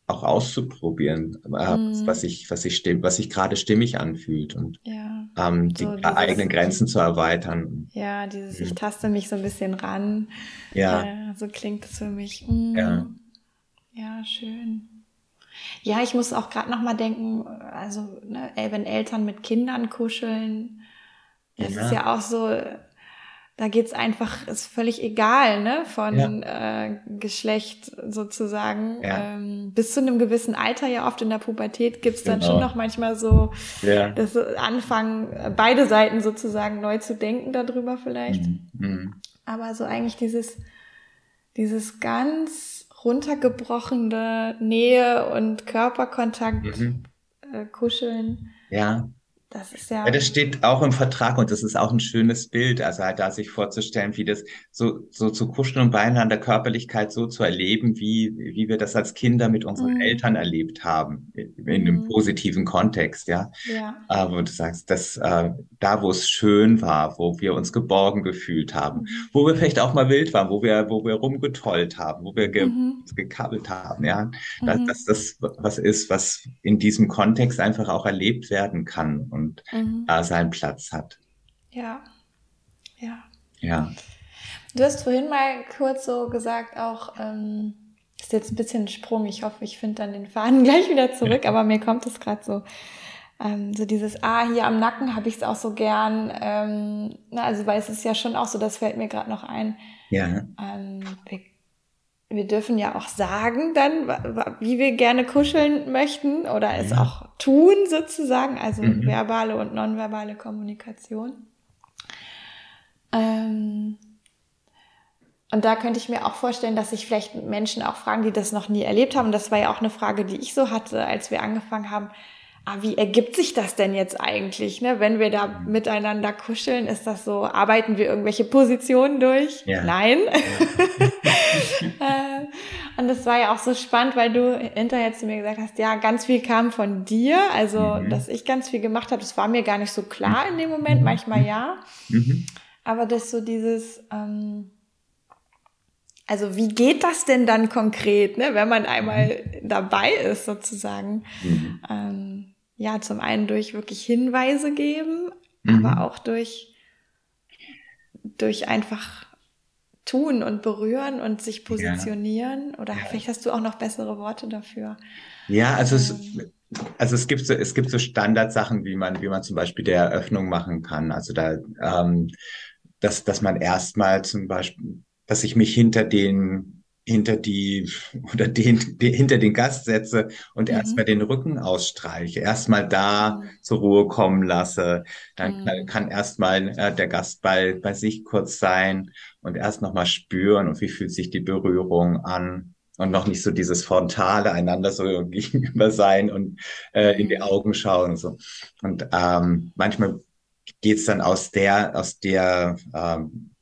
auch auszuprobieren, äh, mhm. was sich was ich stimm, was sich gerade stimmig anfühlt und ja. Ähm, die so dieses, eigenen Grenzen zu erweitern. Ja, dieses mhm. ich taste mich so ein bisschen ran. Ja, ja so klingt es für mich. Mhm. Ja. ja, schön. Ja, ich muss auch gerade noch mal denken, also ne, wenn Eltern mit Kindern kuscheln, das ja. ist ja auch so da geht's einfach, ist völlig egal, ne, von ja. äh, Geschlecht sozusagen. Ja. Ähm, bis zu einem gewissen Alter, ja oft in der Pubertät, gibt's dann genau. schon noch manchmal so ja. das Anfangen, beide Seiten sozusagen neu zu denken darüber vielleicht. Mhm. Mhm. Aber so eigentlich dieses, dieses ganz runtergebrochene Nähe und Körperkontakt, mhm. äh, Kuscheln. Ja Das ist ja. Ja, das steht auch im Vertrag und das ist auch ein schönes Bild. Also halt da sich vorzustellen, wie das so, so zu kuscheln und beieinander Körperlichkeit so zu erleben, wie, wie wir das als Kinder mit unseren Mhm. Eltern erlebt haben, in einem Mhm. positiven Kontext, ja. Ja. Äh, wo du sagst, dass äh, da, wo es schön war, wo wir uns geborgen gefühlt haben, Mhm. wo wir vielleicht auch mal wild waren, wo wir, wo wir rumgetollt haben, wo wir ge Mhm. gekabbelt haben, ja. Dass, Mhm. dass das was ist, was in diesem Kontext einfach auch erlebt werden kann und Mhm. äh, seinen Platz hat. Ja. Ja. Ja. Du hast vorhin mal kurz so gesagt, auch, ähm, ist jetzt ein bisschen ein Sprung. Ich hoffe, ich finde dann den Faden gleich wieder zurück, aber mir kommt es gerade so. Ähm, so dieses, ah, hier am Nacken habe ich es auch so gern. Ähm, na, also, weil es ist ja schon auch so, das fällt mir gerade noch ein. Ja. Ähm, wir, wir dürfen ja auch sagen dann, wie wir gerne kuscheln möchten oder es Ja. auch tun sozusagen, also Mhm. verbale und nonverbale Kommunikation. Ähm, und da könnte ich mir auch vorstellen, dass sich vielleicht Menschen auch fragen, die das noch nie erlebt haben. Und das war ja auch eine Frage, die ich so hatte, als wir angefangen haben. Ah, wie ergibt sich das denn jetzt eigentlich, ne? Wenn wir da miteinander kuscheln, ist das so, arbeiten wir irgendwelche Positionen durch? Ja. Nein. Äh, und das war ja auch so spannend, weil du hinterher zu mir gesagt hast, ja, ganz viel kam von dir, also Mhm. dass ich ganz viel gemacht habe, das war mir gar nicht so klar in dem Moment, manchmal ja. Mhm. Aber das so dieses, ähm, also wie geht das denn dann konkret, ne, wenn man einmal dabei ist sozusagen? Mhm. Ähm, ja, zum einen durch wirklich Hinweise geben, Mhm. aber auch durch, durch einfach tun und berühren und sich positionieren. Oder Ja. vielleicht hast du auch noch bessere Worte dafür. Ja, also es, Ähm. also es gibt so, es gibt so Standardsachen, wie man, wie man zum Beispiel der Eröffnung machen kann. Also da, ähm, dass, dass man erstmal zum Beispiel, dass ich mich hinter den, hinter die, oder den, die, hinter den Gast setze und Mhm. erstmal den Rücken ausstreiche, erstmal da Mhm. zur Ruhe kommen lasse. Dann Mhm. kann, kann erstmal äh, der Gast bei, bei sich kurz sein und erst nochmal spüren und wie fühlt sich die Berührung an. Und noch nicht so dieses frontale einander so gegenüber sein und äh, in die Mhm. Augen schauen und so. Und ähm, manchmal geht's dann aus der, aus der, ähm,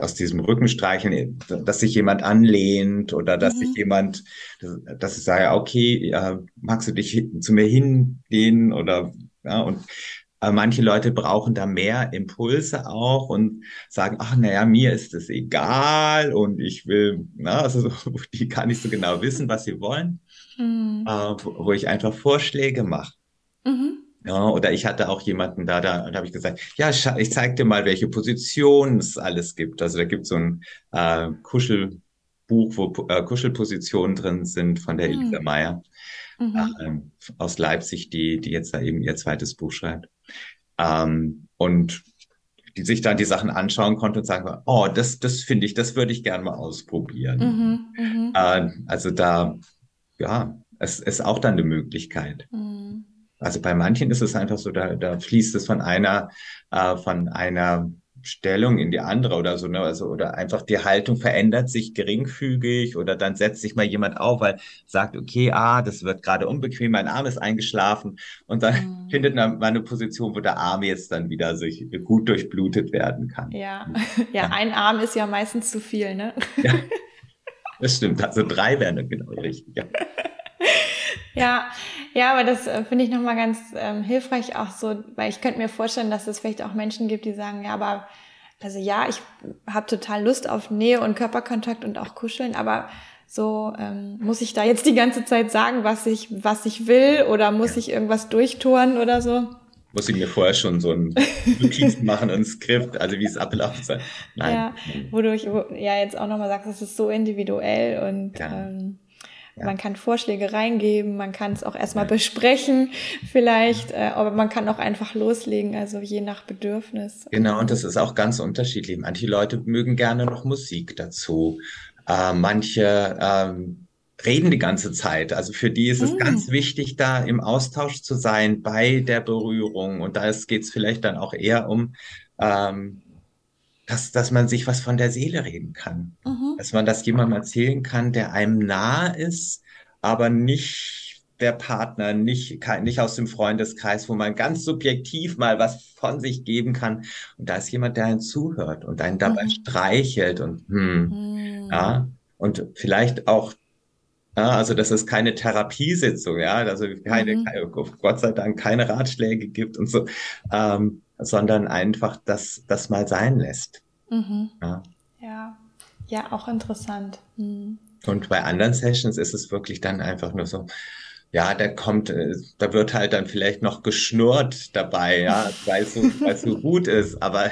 aus diesem Rückenstreicheln, dass sich jemand anlehnt oder dass sich Mhm. jemand, dass, ich sage, okay, äh, magst du dich zu mir hinlehnen oder ja, und äh, manche Leute brauchen da mehr Impulse auch und sagen, ach naja, mir ist es egal und ich will, na, also so, die gar nicht so genau wissen, was sie wollen, Mhm. äh, wo, wo ich einfach Vorschläge mache. Mhm. Ja, oder ich hatte auch jemanden da, da, da habe ich gesagt, ja, ich zeig dir mal, welche Positionen es alles gibt. Also da gibt es so ein äh, Kuschelbuch, wo äh, Kuschelpositionen drin sind von der Mhm. Elisa Meyer Mhm. ähm, aus Leipzig, die, die jetzt da eben ihr zweites Buch schreibt. Ähm, und die sich dann die Sachen anschauen konnte und sagen, oh, das, das finde ich, das würde ich gerne mal ausprobieren. Mhm. Äh, also da, ja, es ist auch dann eine Möglichkeit. Mhm. Also bei manchen ist es einfach so, da, da fließt es von einer, äh, von einer Stellung in die andere oder so, ne? Also, oder einfach die Haltung verändert sich geringfügig oder dann setzt sich mal jemand auf, weil sagt, okay, ah, das wird gerade unbequem, mein Arm ist eingeschlafen und dann Mhm. findet man eine Position, wo der Arm jetzt dann wieder sich gut durchblutet werden kann. Ja. ja, ein Arm ist ja meistens zu viel, ne? Ja, das stimmt. Also drei wären dann genau richtig. Ja. Ja, ja, aber das äh, finde ich nochmal ganz ähm, hilfreich auch so, weil ich könnte mir vorstellen, dass es vielleicht auch Menschen gibt, die sagen, ja, aber also ja, ich habe total Lust auf Nähe und Körperkontakt und auch Kuscheln, aber so ähm, muss ich da jetzt die ganze Zeit sagen, was ich was ich will oder muss ich irgendwas durchtouren oder so? Muss ich mir vorher schon so ein Notiz machen, ein Skript, also wie es ablaufen soll. Nein. Ja, wodurch wo, ja jetzt auch nochmal sagst, es ist so individuell und Ja. ähm, Ja. man kann Vorschläge reingeben, man kann es auch erstmal besprechen, vielleicht, äh, aber man kann auch einfach loslegen, also je nach Bedürfnis. Genau, und das ist auch ganz unterschiedlich. Manche Leute mögen gerne noch Musik dazu. Äh, manche ähm, reden die ganze Zeit. Also für die ist es Mm. ganz wichtig, da im Austausch zu sein bei der Berührung. Und da geht es vielleicht dann auch eher um, ähm, dass, dass man sich was von der Seele reden kann. Mhm. Dass man das jemandem erzählen kann, der einem nahe ist, aber nicht der Partner, nicht, nicht aus dem Freundeskreis, wo man ganz subjektiv mal was von sich geben kann. Und da ist jemand, der einen zuhört und einen dabei mhm. streichelt und hm, mhm. ja, und vielleicht auch ja, also, dass es keine Therapiesitzung, ja, also keine, mhm. keine, Gott sei Dank keine Ratschläge gibt und so, ähm, sondern einfach das, das mal sein lässt. Mhm. Ja. ja. ja, auch interessant. Mhm. Und bei anderen Sessions ist es wirklich dann einfach nur so, ja, da kommt, äh, da wird halt dann vielleicht noch geschnurrt dabei, ja, weil es so, weil es so gut ist, aber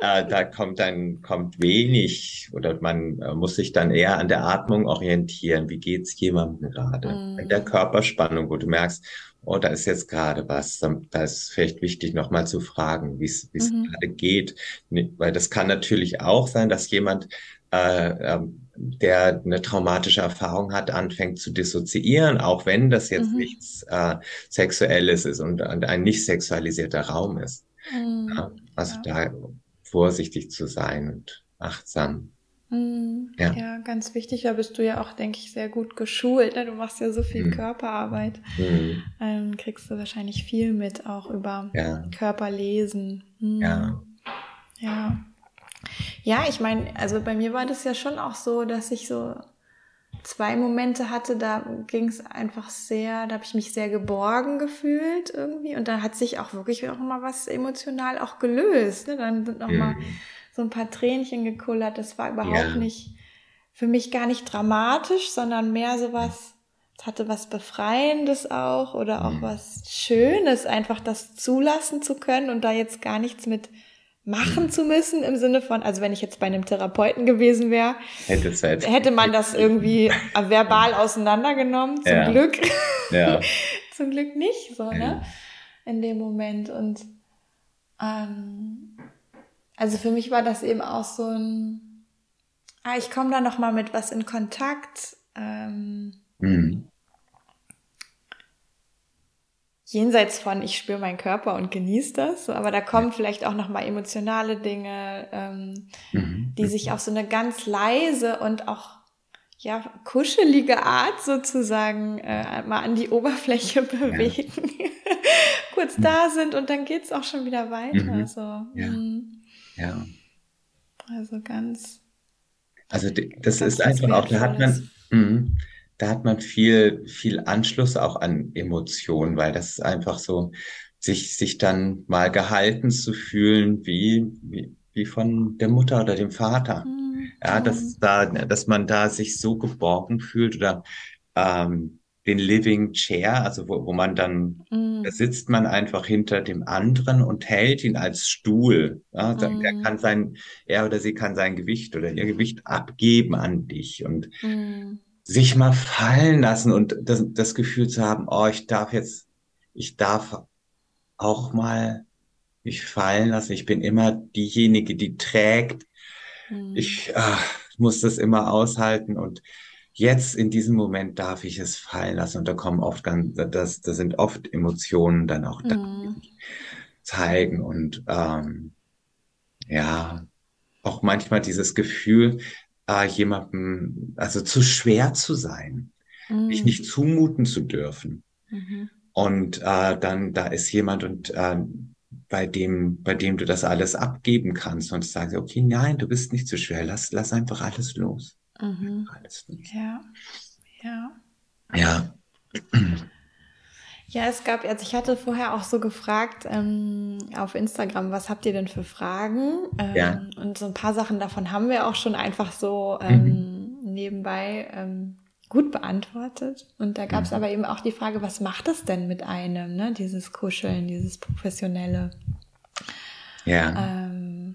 äh, da kommt dann kommt wenig oder man äh, muss sich dann eher an der Atmung orientieren. Wie geht's jemandem gerade? Mm. In der Körperspannung, wo du merkst, oh, da ist jetzt gerade was, da ist vielleicht wichtig, nochmal zu fragen, wie es mhm. gerade geht, weil das kann natürlich auch sein, dass jemand äh, ähm, der eine traumatische Erfahrung hat, anfängt zu dissoziieren, auch wenn das jetzt mhm. nichts äh, Sexuelles ist und, und, ein nicht sexualisierter Raum ist. Mhm. Ja, also ja. da vorsichtig zu sein und achtsam. Mhm. Ja. ja. ganz wichtig. Da bist du ja auch, denke ich, sehr gut geschult. Ne? Du machst ja so viel mhm. Körperarbeit. Mhm. Ähm, kriegst du wahrscheinlich viel mit, auch über Körperlesen. Mhm. Ja. Ja. Ja, ich meine, also bei mir war das ja schon auch so, dass ich so zwei Momente hatte, da ging es einfach sehr, da habe ich mich sehr geborgen gefühlt irgendwie und da hat sich auch wirklich auch mal was emotional auch gelöst. Ne? Dann sind noch mhm. mal so ein paar Tränchen gekullert. Das war überhaupt ja. nicht für mich gar nicht dramatisch, sondern mehr so was, es hatte was Befreiendes auch oder auch mhm. was Schönes, einfach das zulassen zu können und da jetzt gar nichts mit machen zu müssen im Sinne von, also wenn ich jetzt bei einem Therapeuten gewesen wäre, hätte, halt hätte man das irgendwie verbal auseinandergenommen. Zum ja. Glück. Ja. Zum Glück nicht so, ne? In dem Moment. Und ähm, also für mich war das eben auch so ein, ah, ich komme da noch mal mit was in Kontakt. Ähm, mhm jenseits von ich spüre meinen Körper und genieße das, aber da kommen ja. vielleicht auch noch mal emotionale Dinge, ähm, mhm. die sich auf so eine ganz leise und auch ja kuschelige Art sozusagen äh, mal an die Oberfläche bewegen, ja. kurz mhm. da sind und dann geht's auch schon wieder weiter. Mhm. So. Ja. Mhm. ja. Also ganz. Also das ist einfach auch, da hat man. Da hat man viel, viel Anschluss auch an Emotionen, weil das ist einfach so, sich, sich dann mal gehalten zu fühlen, wie, wie, wie von der Mutter oder dem Vater. Mhm. Ja, dass da, dass man da sich so geborgen fühlt oder ähm, den Living Chair, also wo, wo man dann, mm. da sitzt man einfach hinter dem anderen und hält ihn als Stuhl. Ja, mm. Er kann sein, er oder sie kann sein Gewicht oder ihr Gewicht abgeben an dich und mm sich mal fallen lassen und das, das Gefühl zu haben, oh, ich darf jetzt, ich darf auch mal mich fallen lassen. Ich bin immer diejenige, die trägt. Mhm. Ich ach, muss das immer aushalten und jetzt in diesem Moment darf ich es fallen lassen und da kommen oft ganz, das, das sind oft Emotionen dann auch da, mhm. zeigen und ähm, ja, auch manchmal dieses Gefühl, äh, jemandem, also zu schwer zu sein, mhm. dich nicht zumuten zu dürfen. Mhm. Und äh, dann da ist jemand und äh, bei dem, bei dem du das alles abgeben kannst und sagst, okay, nein, du bist nicht zu schwer, lass, lass einfach alles los. Mhm. Alles los. Ja, ja. Ja. Ja, es gab, also ich hatte vorher auch so gefragt ähm, auf Instagram, was habt ihr denn für Fragen? Ähm, ja. Und so ein paar Sachen davon haben wir auch schon einfach so ähm, mhm. nebenbei ähm, gut beantwortet. Und da gab es mhm. aber eben auch die Frage, was macht das denn mit einem, ne? Dieses Kuscheln, dieses Professionelle. Ja. Ähm,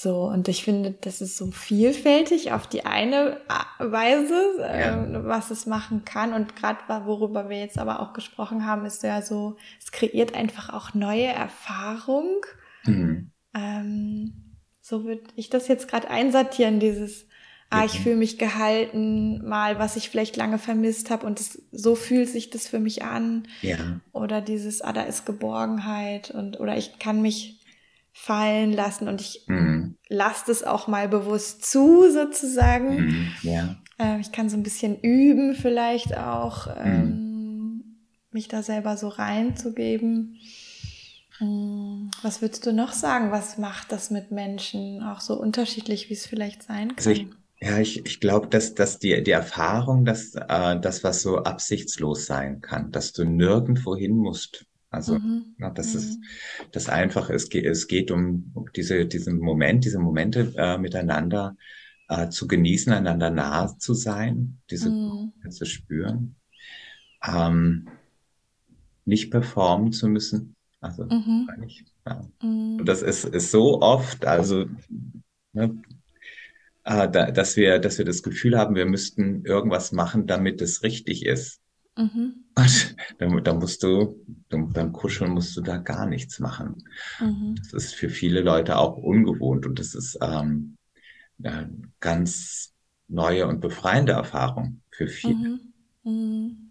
so, und ich finde, das ist so vielfältig auf die eine Weise, ja. äh, was es machen kann. Und gerade worüber wir jetzt aber auch gesprochen haben, ist ja so, es kreiert einfach auch neue Erfahrung. Mhm. Ähm, so würde ich das jetzt gerade einsortieren, dieses, ah, ich fühle mich gehalten, mal, was ich vielleicht lange vermisst habe und das, so fühlt sich das für mich an. Ja. Oder dieses, ah, da ist Geborgenheit und oder ich kann mich fallen lassen und ich mhm. lasse es auch mal bewusst zu, sozusagen. Mhm. Ja. Äh, ich kann so ein bisschen üben, vielleicht auch, mhm. ähm, mich da selber so reinzugeben. Hm, was würdest du noch sagen? Was macht das mit Menschen auch so unterschiedlich, wie es vielleicht sein kann? Also ich, ja, ich, ich glaube, dass, dass die, die Erfahrung, dass äh, das, was so absichtslos sein kann, dass du nirgendwo hin musst. Also, mhm. na, das mhm. ist das Einfache. Es geht, es geht um diese, diesen Moment, diese Momente äh, miteinander äh, zu genießen, einander nahe zu sein, diese mhm. zu spüren. Ähm, nicht performen zu müssen. Also, mhm. nicht, ja. Mhm. Und das ist, ist so oft, also, ne, äh, da, dass wir, dass wir das Gefühl haben, wir müssten irgendwas machen, damit es richtig ist. Mhm. Und dann, dann musst du, dann, beim Kuscheln musst du da gar nichts machen. Mhm. Das ist für viele Leute auch ungewohnt und das ist ähm, eine ganz neue und befreiende Erfahrung für viele. Mhm. mhm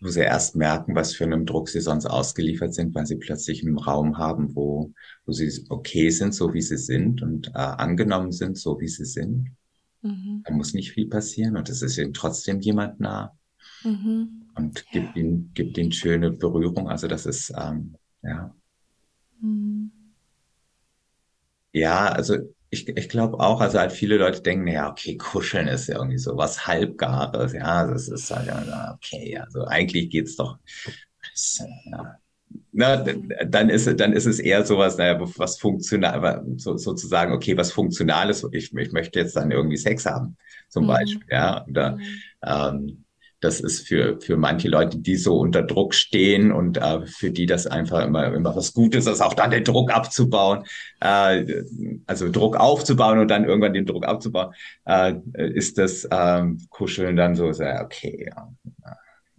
wo sie erst merken, was für einem Druck sie sonst ausgeliefert sind, weil sie plötzlich einen Raum haben, wo, wo sie okay sind, so wie sie sind und äh, angenommen sind, so wie sie sind. Mhm. Da muss nicht viel passieren und es ist ihnen trotzdem jemand nah mhm. und ja. gibt ihnen, gibt ihnen schöne Berührung. Also das ist, ähm, ja. Mhm. Ja, also ich, ich glaube auch, also halt viele Leute denken, ja, okay, kuscheln ist ja irgendwie so was Halbgares, ja, das ist halt, okay, also eigentlich geht's doch, ja. Na, dann ist, dann ist es eher sowas, naja, was funktional, so, sozusagen, okay, was funktional ist, ich, ich möchte jetzt dann irgendwie Sex haben, zum mhm. Beispiel, ja, oder, mhm. ähm, das ist für, für manche Leute, die so unter Druck stehen und äh, für die das einfach immer, immer was Gutes ist, auch dann den Druck abzubauen, äh, also Druck aufzubauen und dann irgendwann den Druck abzubauen, äh, ist das ähm, Kuscheln dann so, so okay, ja,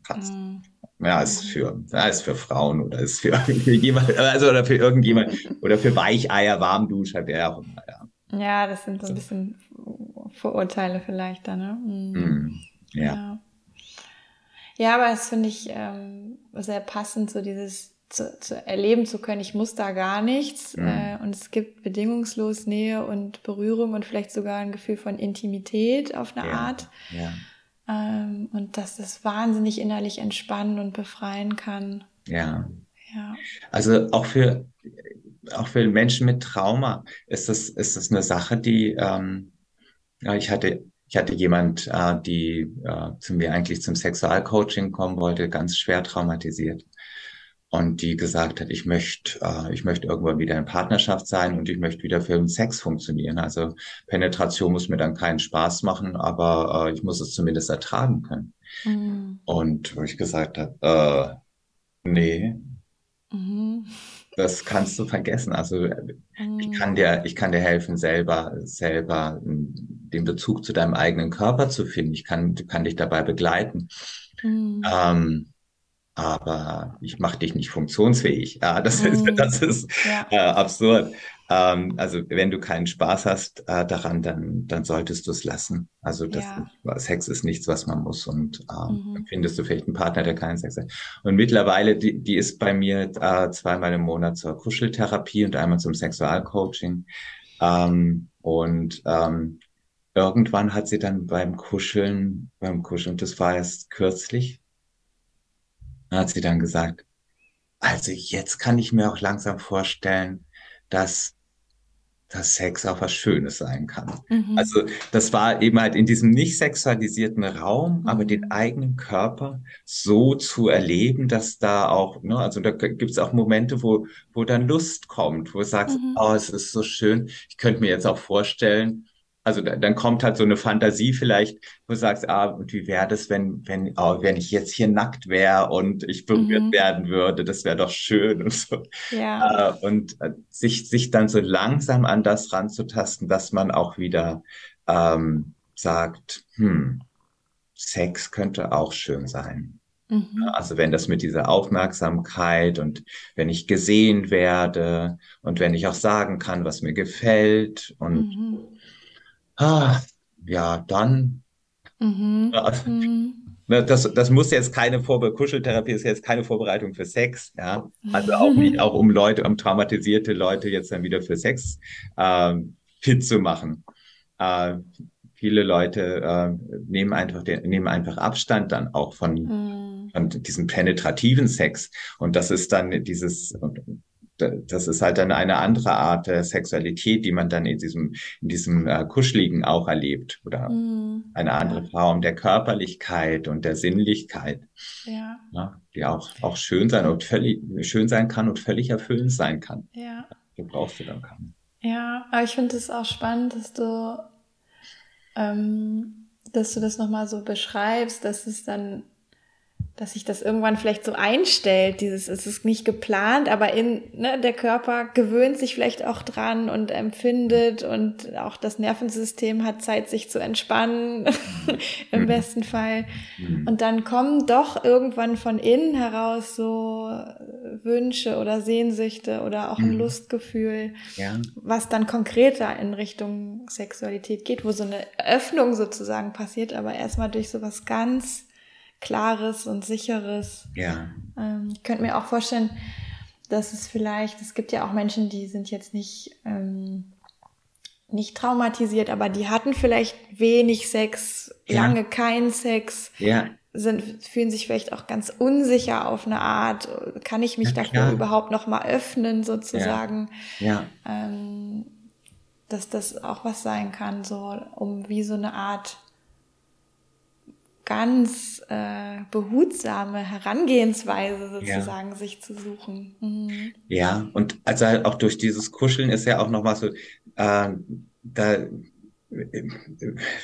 passt. Mhm. Ja, ist für, ja, ist für Frauen oder ist für, für jemand, also oder für irgendjemand oder für Weicheier, Warmduscher, wer auch immer, ja. Ja, das sind so ein bisschen Vorurteile vielleicht da, ne? Mhm. Mm, ja. ja. Ja, aber das finde ich ähm, sehr passend, so dieses zu, zu erleben zu können, ich muss da gar nichts mhm. äh, und es gibt bedingungslos Nähe und Berührung und vielleicht sogar ein Gefühl von Intimität auf eine ja, Art. Ja. Ähm, und dass das wahnsinnig innerlich entspannen und befreien kann. Ja. Ja. Also auch für auch für Menschen mit Trauma ist das ist das eine Sache, die ähm, ja, ich hatte ich hatte jemand, äh, die äh, zu mir eigentlich zum Sexualcoaching kommen wollte, ganz schwer traumatisiert. Und die gesagt hat, ich möchte, äh, ich möchte irgendwann wieder in Partnerschaft sein und ich möchte wieder für den Sex funktionieren. Also Penetration muss mir dann keinen Spaß machen, aber äh, ich muss es zumindest ertragen können. Mhm. Und wo ich gesagt habe, äh, nee, mhm das kannst du vergessen. Also ich kann dir, ich kann dir helfen, selber, selber den Bezug zu deinem eigenen Körper zu finden. Ich kann, kann dich dabei begleiten. Mhm. Ähm, aber ich mache dich nicht funktionsfähig. Ja, das ist, mhm. das ist ja. äh, absurd. Ähm, also wenn du keinen Spaß hast äh, daran, dann, dann solltest du es lassen. Also das ja. Sex ist nichts, was man muss. Und ähm, mhm. findest du vielleicht einen Partner, der keinen Sex hat. Und mittlerweile, die, die ist bei mir äh, zweimal im Monat zur Kuscheltherapie und einmal zum Sexualcoaching. Ähm, und ähm, irgendwann hat sie dann beim Kuscheln, beim Kuscheln, das war erst kürzlich, hat sie dann gesagt, also jetzt kann ich mir auch langsam vorstellen, dass dass Sex auch was Schönes sein kann. Mhm. Also das war eben halt in diesem nicht sexualisierten Raum, mhm. aber den mhm. eigenen Körper so zu erleben, dass da auch, ne, also da gibt es auch Momente, wo, wo dann Lust kommt, wo du sagst, mhm. oh, es ist so schön. Ich könnte mir jetzt auch vorstellen, also dann kommt halt so eine Fantasie vielleicht, wo du sagst, ah, und wie wäre das, wenn, wenn, oh, wenn ich jetzt hier nackt wäre und ich berührt mhm. werden würde, das wäre doch schön und so. Ja. Äh, und äh, sich, sich dann so langsam an das ranzutasten, dass man auch wieder ähm, sagt, hm, Sex könnte auch schön sein. Mhm. Also wenn das mit dieser Aufmerksamkeit und wenn ich gesehen werde und wenn ich auch sagen kann, was mir gefällt und mhm ah, ja, dann. Mhm. mhm. Das, das muss jetzt keine Vorbe Kuscheltherapie ist jetzt keine Vorbereitung für Sex, ja. Also auch nicht auch um Leute, um traumatisierte Leute jetzt dann wieder für Sex ähm, fit zu machen. Äh, viele Leute äh, nehmen einfach den, nehmen einfach Abstand dann auch von, mhm. von diesem penetrativen Sex. Und das ist dann dieses, das ist halt dann eine andere Art der Sexualität, die man dann in diesem, in diesem äh, Kuscheligen auch erlebt. Oder mm, eine andere ja. Form der Körperlichkeit und der Sinnlichkeit. Ja. ja. die auch, auch schön sein und völlig, schön sein kann und völlig erfüllend sein kann. Ja. Brauchst du dann kann. Ja, aber ich finde es auch spannend, dass du, ähm, dass du das nochmal so beschreibst, dass es dann dass sich das irgendwann vielleicht so einstellt, dieses, es ist nicht geplant, aber in, ne, der Körper gewöhnt sich vielleicht auch dran und empfindet und auch das Nervensystem hat Zeit, sich zu entspannen, im mhm. besten Fall. Mhm. Und dann kommen doch irgendwann von innen heraus so Wünsche oder Sehnsüchte oder auch ein mhm. Lustgefühl, ja. was dann konkreter in Richtung Sexualität geht, wo so eine Öffnung sozusagen passiert, aber erstmal durch so was ganz Klares und Sicheres. Ja. Ähm, ich könnte mir auch vorstellen, dass es vielleicht, es gibt ja auch Menschen, die sind jetzt nicht, ähm, nicht traumatisiert, aber die hatten vielleicht wenig Sex, ja. lange keinen Sex, ja. sind, fühlen sich vielleicht auch ganz unsicher auf eine Art. Kann ich mich ja, dafür klar. überhaupt noch mal öffnen, sozusagen? Ja. ja. Ähm, dass das auch was sein kann, so um wie so eine Art ganz äh, behutsame Herangehensweise sozusagen ja. sich zu suchen. Mhm. Ja, und also auch durch dieses Kuscheln ist ja auch nochmal so, äh, da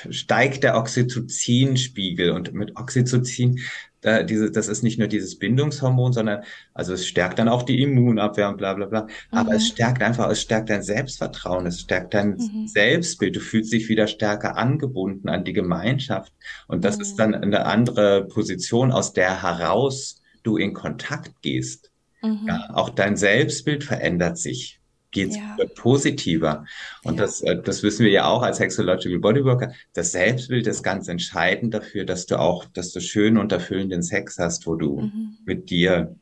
steigt der Oxytocin-Spiegel und mit Oxytocin, da diese, das ist nicht nur dieses Bindungshormon, sondern also es stärkt dann auch die Immunabwehr und bla bla bla. Aber es mhm. stärkt einfach, es stärkt dein Selbstvertrauen, es stärkt dein mhm. Selbstbild. Du fühlst dich wieder stärker angebunden an die Gemeinschaft. Und das mhm. ist dann eine andere Position, aus der heraus du in Kontakt gehst. Mhm. Ja, auch dein Selbstbild verändert sich geht ja. positiver. Und ja. das, äh, das wissen wir ja auch als Hexological Bodyworker. Das Selbstbild ist ganz entscheidend dafür, dass du auch, dass du schönen und erfüllenden Sex hast, wo du mhm. mit dir,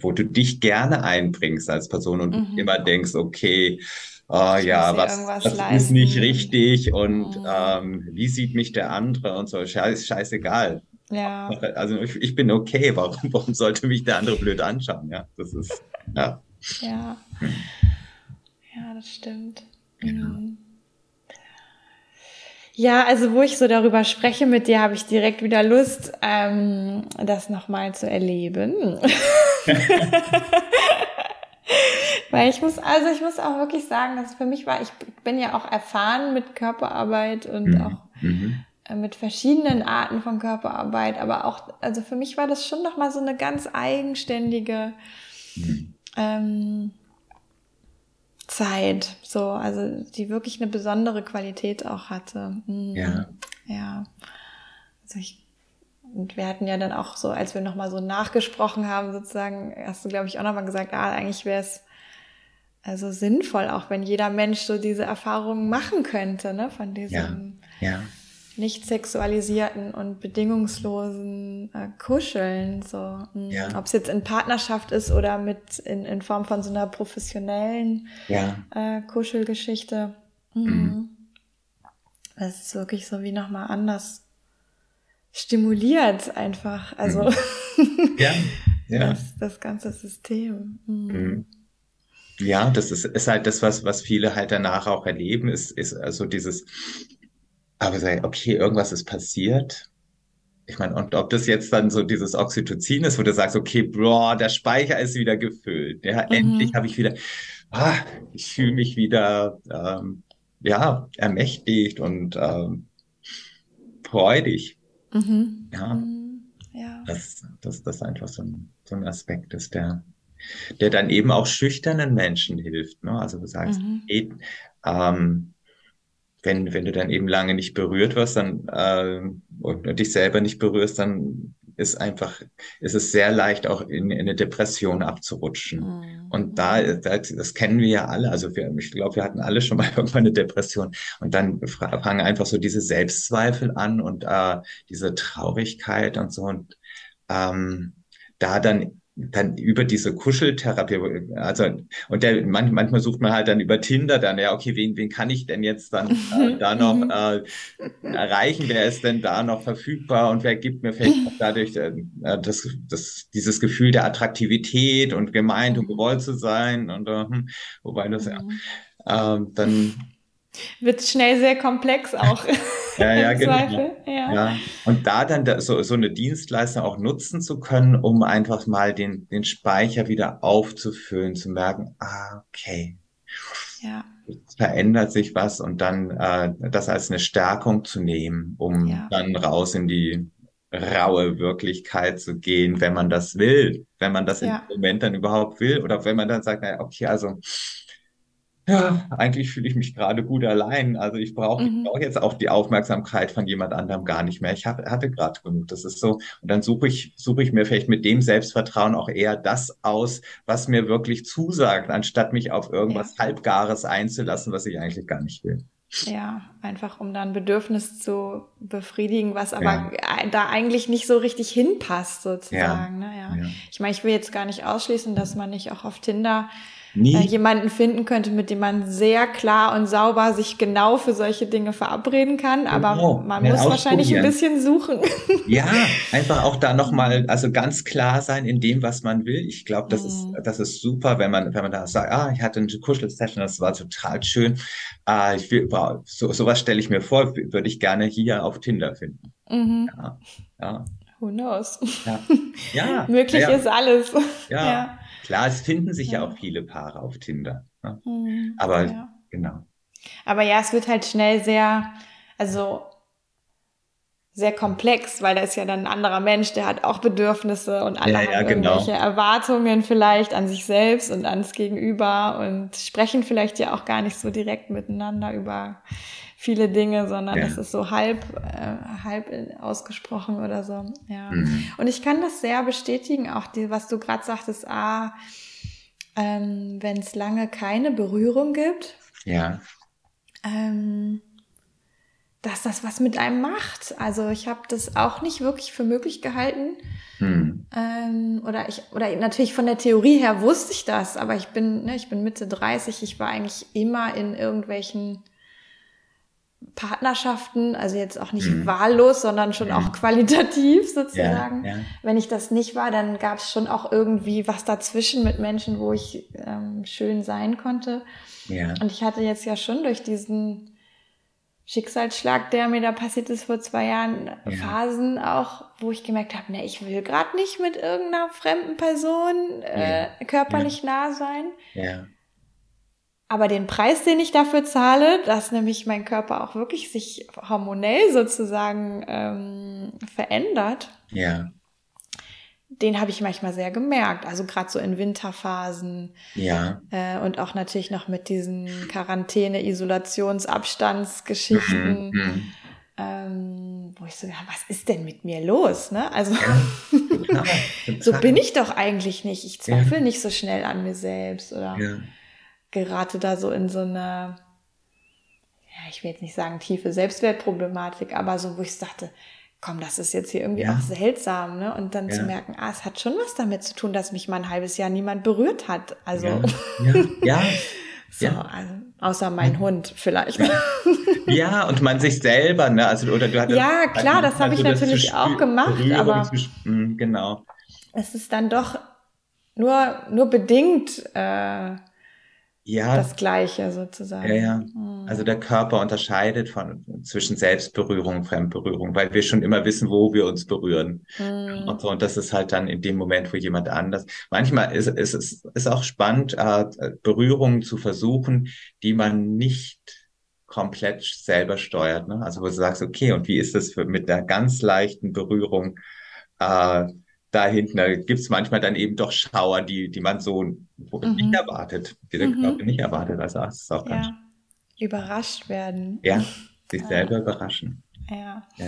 wo du dich gerne einbringst als Person und mhm. immer denkst, okay, oh, ja, was, was ist nicht richtig und mhm. ähm, wie sieht mich der andere und so, scheiß, scheißegal. Ja. Also ich, ich bin okay, warum, warum sollte mich der andere blöd anschauen? Ja, das ist, ja. Ja. Das stimmt. Mhm. Ja, also wo ich so darüber spreche mit dir, habe ich direkt wieder Lust, ähm, das nochmal zu erleben. Weil ich muss, also ich muss auch wirklich sagen, dass für mich war, ich bin ja auch erfahren mit Körperarbeit und mhm. auch mhm. Äh, mit verschiedenen Arten von Körperarbeit, aber auch, also für mich war das schon nochmal so eine ganz eigenständige mhm. ähm, Zeit, so, also die wirklich eine besondere Qualität auch hatte. Mhm. Ja. Ja. Also ich, und wir hatten ja dann auch so, als wir nochmal so nachgesprochen haben, sozusagen, hast du, glaube ich, auch nochmal gesagt, ah, eigentlich wäre es also sinnvoll, auch wenn jeder Mensch so diese Erfahrungen machen könnte, ne, von diesem ja. Ja nicht sexualisierten und bedingungslosen äh, Kuscheln. So, hm. ja. ob es jetzt in Partnerschaft ist oder mit in, in Form von so einer professionellen ja. äh, Kuschelgeschichte. Mhm. Mhm. Das ist wirklich so wie nochmal anders stimuliert einfach. Also mhm. ja. Ja. Das, das ganze System. Mhm. mhm. Ja, das ist, ist halt das, was, was viele halt danach auch erleben, ist, ist also dieses, aber sei, okay, irgendwas ist passiert. Ich meine, und ob das jetzt dann so dieses Oxytocin ist, wo du sagst, okay, boah, der Speicher ist wieder gefüllt. Ja, mhm. endlich habe ich wieder, ah, ich fühle mich wieder, ähm, ja, ermächtigt und ähm, freudig. Mhm. Ja. Mhm. ja. Das, das, das einfach so ein, so ein Aspekt ist, der, der dann eben auch schüchternen Menschen hilft. Ne? Also du sagst, mhm. hey, ähm, wenn, wenn du dann eben lange nicht berührt wirst, dann äh, und dich selber nicht berührst, dann ist einfach, ist es sehr leicht, auch in, in eine Depression abzurutschen. Mhm. Und da, da, das kennen wir ja alle. Also wir, ich glaube, wir hatten alle schon mal irgendwann eine Depression. Und dann fangen einfach so diese Selbstzweifel an und äh, diese Traurigkeit und so. Und ähm, da dann dann über diese Kuscheltherapie, also und der man, manchmal sucht man halt dann über Tinder dann ja okay wen wen kann ich denn jetzt dann äh, da noch mhm. äh, erreichen wer ist denn da noch verfügbar und wer gibt mir vielleicht auch dadurch äh, das das dieses Gefühl der Attraktivität und gemeint und gewollt zu sein und äh, hm, wobei das ja äh, dann wird schnell sehr komplex auch. ja, ja, genau. Ja. ja. Und da dann da, so, so eine Dienstleistung auch nutzen zu können, um einfach mal den, den Speicher wieder aufzufüllen, zu merken, ah, okay. Ja. Es verändert sich was und dann äh, das als eine Stärkung zu nehmen, um ja. dann raus in die raue Wirklichkeit zu gehen, wenn man das will, wenn man das ja. im Moment dann überhaupt will oder wenn man dann sagt, naja, okay, also ja, eigentlich fühle ich mich gerade gut allein. Also ich brauche mhm. brauch jetzt auch die Aufmerksamkeit von jemand anderem gar nicht mehr. Ich hab, hatte gerade genug. Das ist so. Und dann suche ich, suche ich mir vielleicht mit dem Selbstvertrauen auch eher das aus, was mir wirklich zusagt, anstatt mich auf irgendwas ja. Halbgares einzulassen, was ich eigentlich gar nicht will. Ja, einfach um dann Bedürfnis zu befriedigen, was aber ja. da eigentlich nicht so richtig hinpasst, sozusagen. Ja. Ne? Ja. ja. Ich meine, ich will jetzt gar nicht ausschließen, dass man nicht auch auf Tinder Nie. Äh, jemanden finden könnte, mit dem man sehr klar und sauber sich genau für solche Dinge verabreden kann. Aber genau. man muss wahrscheinlich ein bisschen suchen. Ja, einfach auch da nochmal, also ganz klar sein in dem, was man will. Ich glaube, das mhm. ist, das ist super, wenn man, wenn man da sagt, ah, ich hatte eine Kuschel-Session, das war total schön. Ah, ich will, so, sowas stelle ich mir vor, würde ich gerne hier auf Tinder finden. Mhm. Ja, ja. Who knows? Ja. ja Möglich ja. ist alles. ja. ja. Klar, es finden sich ja, ja auch viele Paare auf Tinder. Ne? Mhm, Aber ja. genau. Aber ja, es wird halt schnell sehr, also sehr komplex, weil da ist ja dann ein anderer Mensch, der hat auch Bedürfnisse und alle ja, ja, genau. irgendwelche Erwartungen vielleicht an sich selbst und ans Gegenüber und sprechen vielleicht ja auch gar nicht so direkt miteinander über viele Dinge, sondern ja. es ist so halb, äh, halb ausgesprochen oder so. Ja. Mhm. Und ich kann das sehr bestätigen, auch die, was du gerade sagtest, ah, ähm, wenn es lange keine Berührung gibt. Ja. Ähm, dass das was mit einem macht. Also ich habe das auch nicht wirklich für möglich gehalten. Hm. Ähm, oder ich, oder natürlich von der Theorie her wusste ich das, aber ich bin, ne, ich bin Mitte 30, ich war eigentlich immer in irgendwelchen Partnerschaften, also jetzt auch nicht mhm. wahllos, sondern schon mhm. auch qualitativ sozusagen. Ja, ja. Wenn ich das nicht war, dann gab es schon auch irgendwie was dazwischen mit Menschen, wo ich ähm, schön sein konnte. Ja. Und ich hatte jetzt ja schon durch diesen Schicksalsschlag, der mir da passiert ist vor zwei Jahren, Phasen auch, wo ich gemerkt habe, ne, ich will gerade nicht mit irgendeiner fremden Person äh, körperlich nah sein. Ja. Aber den Preis, den ich dafür zahle, dass nämlich mein Körper auch wirklich sich hormonell sozusagen ähm, verändert, ja. den habe ich manchmal sehr gemerkt. Also gerade so in Winterphasen. Ja. Äh, und auch natürlich noch mit diesen Quarantäne, Isolationsabstandsgeschichten. Mhm, mhm. Ähm, wo ich so, ja, was ist denn mit mir los? Ne? Also ja, total. so bin ich doch eigentlich nicht. Ich zweifle ja. nicht so schnell an mir selbst oder. Ja gerate da so in so eine, ja, ich will jetzt nicht sagen tiefe Selbstwertproblematik, aber so, wo ich dachte, komm, das ist jetzt hier irgendwie ja. auch seltsam, ne? Und dann ja. zu merken, ah, es hat schon was damit zu tun, dass mich mal ein halbes Jahr niemand berührt hat. Also. Ja, ja. so, also, außer mein Hund vielleicht. ja, und man sich selber, ne? Also, oder du hattest, Ja, klar, das habe ich also natürlich auch gemacht, aber. Hm, genau. Es ist dann doch nur, nur bedingt, äh, ja, das Gleiche sozusagen. Ja, ja. Hm. Also der Körper unterscheidet von zwischen Selbstberührung und Fremdberührung, weil wir schon immer wissen, wo wir uns berühren. Mhm. Und, so, und das ist halt dann in dem Moment, wo jemand anders. Manchmal ist, ist es ist auch spannend, äh, Berührungen zu versuchen, die man nicht komplett selber steuert. Ne? Also wo du sagst, okay, und wie ist das für, mit der ganz leichten Berührung? Äh, da hinten, da gibt's manchmal dann eben doch Schauer, die, die man so mhm. nicht erwartet, die der mhm. Körper nicht erwartet. Also das ist auch ganz ja. Überrascht werden. Ja, sich ja. selber überraschen. Ja. ja.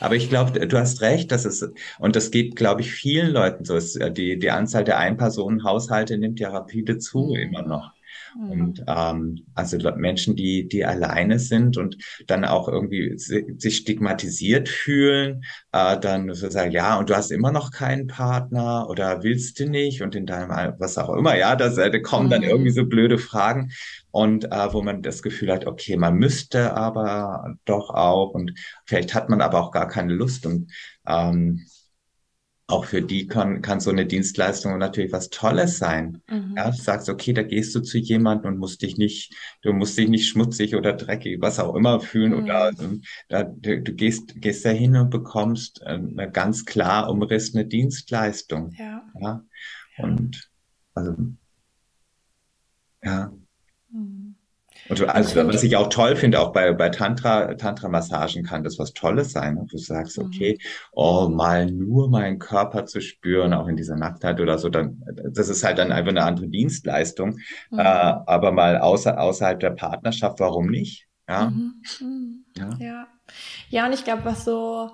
Aber ich glaube, du hast recht, dass es, und das geht, glaube ich, vielen Leuten so. Ist, die, die Anzahl der Ein-Personen-Haushalte nimmt ja rapide zu, mhm. immer noch. Mhm. Und ähm, also Menschen, die, die alleine sind und dann auch irgendwie sich stigmatisiert fühlen, äh, dann so sagen, ja, und du hast immer noch keinen Partner oder willst du nicht und in deinem, was auch immer, ja, äh, da kommen mhm. dann irgendwie so blöde Fragen und äh, wo man das Gefühl hat, okay, man müsste aber doch auch und vielleicht hat man aber auch gar keine Lust und ähm, auch für die kann, kann so eine Dienstleistung natürlich was Tolles sein. Mhm. Ja, du sagst, okay, da gehst du zu jemandem und musst dich nicht, du musst dich nicht schmutzig oder dreckig, was auch immer fühlen mhm. oder da, du, du, gehst, gehst da hin und bekommst eine ganz klar umrissene Dienstleistung. Ja. ja? Und also ja. Und also, was ich auch toll finde, auch bei, bei Tantra, Tantra-Massagen kann das was Tolles sein. Ne? Du sagst, mhm. okay, oh, mal nur meinen Körper zu spüren, auch in dieser Nacktheit oder so, dann, das ist halt dann einfach eine andere Dienstleistung. Mhm. Äh, aber mal außer, außerhalb der Partnerschaft, warum nicht? Ja. Mhm. mhm. Ja. ja. Ja, und ich glaube, was so,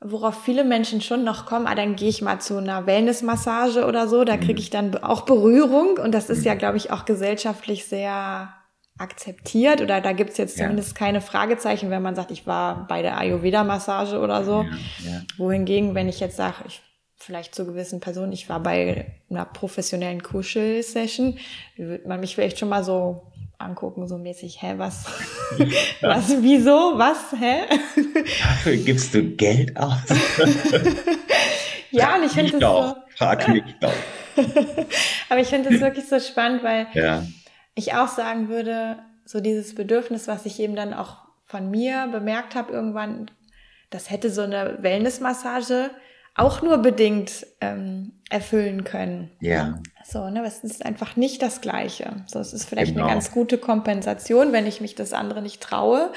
worauf viele Menschen schon noch kommen, ah, dann gehe ich mal zu einer Wellnessmassage oder so, da kriege mhm. ich dann auch Berührung und das ist ja, glaube ich, auch gesellschaftlich sehr akzeptiert oder da gibt's jetzt zumindest ja. keine Fragezeichen, wenn man sagt, ich war bei der Ayurveda-Massage oder so. Ja, ja. Wohingegen, wenn ich jetzt sage, ich vielleicht zu gewissen Personen, ich war bei einer professionellen Kuschel-Session, würde man mich vielleicht schon mal so angucken, so mäßig, hä, was, was, wieso, was, hä? Dafür gibst du Geld aus? ja, und ich finde das so. Frag mich doch. Aber ich finde das wirklich so spannend, weil ja ich auch sagen würde, so dieses Bedürfnis, was ich eben dann auch von mir bemerkt habe irgendwann, das hätte so eine Wellnessmassage auch nur bedingt ähm, erfüllen können. Ja. So, ne, es ist einfach nicht das Gleiche. So, es ist vielleicht genau. eine ganz gute Kompensation, wenn ich mich das andere nicht traue.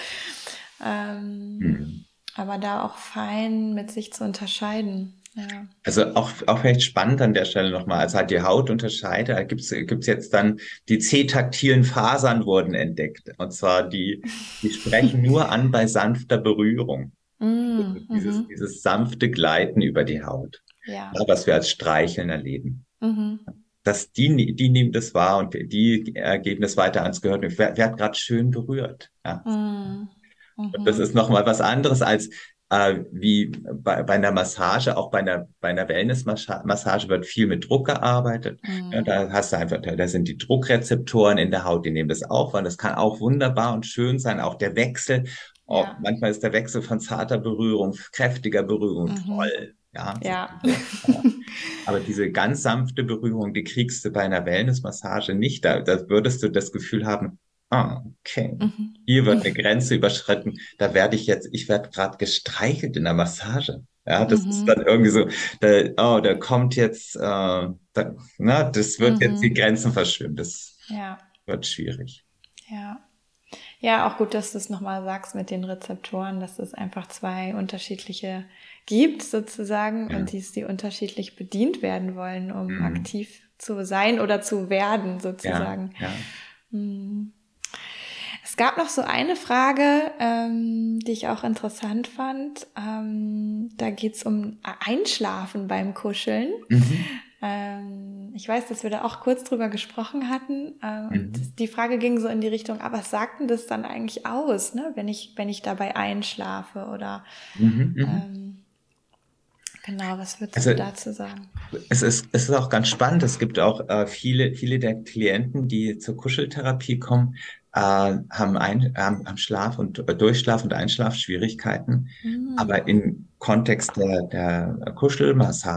Ähm, hm. Aber da auch fein mit sich zu unterscheiden. Ja. Also auch, auch vielleicht spannend an der Stelle nochmal, also halt die Haut unterscheidet, da gibt's gibt's jetzt dann, die C-taktilen Fasern wurden entdeckt. Und zwar die, die sprechen nur an bei sanfter Berührung. Mm, dieses, mhm. dieses sanfte Gleiten über die Haut. Ja. was wir als Streicheln erleben. Mhm. Dass die, die nehmen das wahr und die geben das weiter ans Gehör. Wer, wer hat gerade schön berührt? Ja. Mm. Und das mhm. ist nochmal was anderes als äh, wie bei, bei einer Massage, auch bei einer, bei einer Wellness-Massage wird viel mit Druck gearbeitet. Mhm. Ja, da hast du einfach, da sind die Druckrezeptoren in der Haut, die nehmen das auf, und das kann auch wunderbar und schön sein, auch der Wechsel. Auch ja. manchmal ist der Wechsel von zarter Berührung, kräftiger Berührung mhm. toll. Ja, ja. Aber diese ganz sanfte Berührung, die kriegst du bei einer Wellness-Massage nicht. Da, da würdest du das Gefühl haben, Ah, okay. Mhm. Hier wird eine Grenze überschritten. Da werde ich jetzt, ich werde gerade gestreichelt in der Massage. Ja, das mhm. ist dann irgendwie so, da, oh, da kommt jetzt, äh, da, na, das wird mhm. jetzt die Grenzen verschwimmen. Das ja. wird schwierig. Ja. Ja, auch gut, dass du es nochmal sagst mit den Rezeptoren, dass es einfach zwei unterschiedliche gibt sozusagen ja. und die, die unterschiedlich bedient werden wollen, um mhm. aktiv zu sein oder zu werden sozusagen. Ja, ja. Es gab noch so eine Frage, ähm, die ich auch interessant fand. Ähm, da geht es um Einschlafen beim Kuscheln. Mhm. Ähm, ich weiß, dass wir da auch kurz drüber gesprochen hatten. Ähm, mhm. Und die Frage ging so in die Richtung, aber was sagt denn das dann eigentlich aus, ne? wenn, ich, wenn ich dabei einschlafe? Oder mhm, mhm. ähm, genau, was würdest also, du dazu sagen? Es ist, es ist auch ganz spannend. Es gibt auch äh, viele, viele der Klienten, die zur Kuscheltherapie kommen, äh, haben, ein, haben, haben Schlaf und äh, Durchschlaf und Einschlafschwierigkeiten. Mhm. Aber im Kontext der, der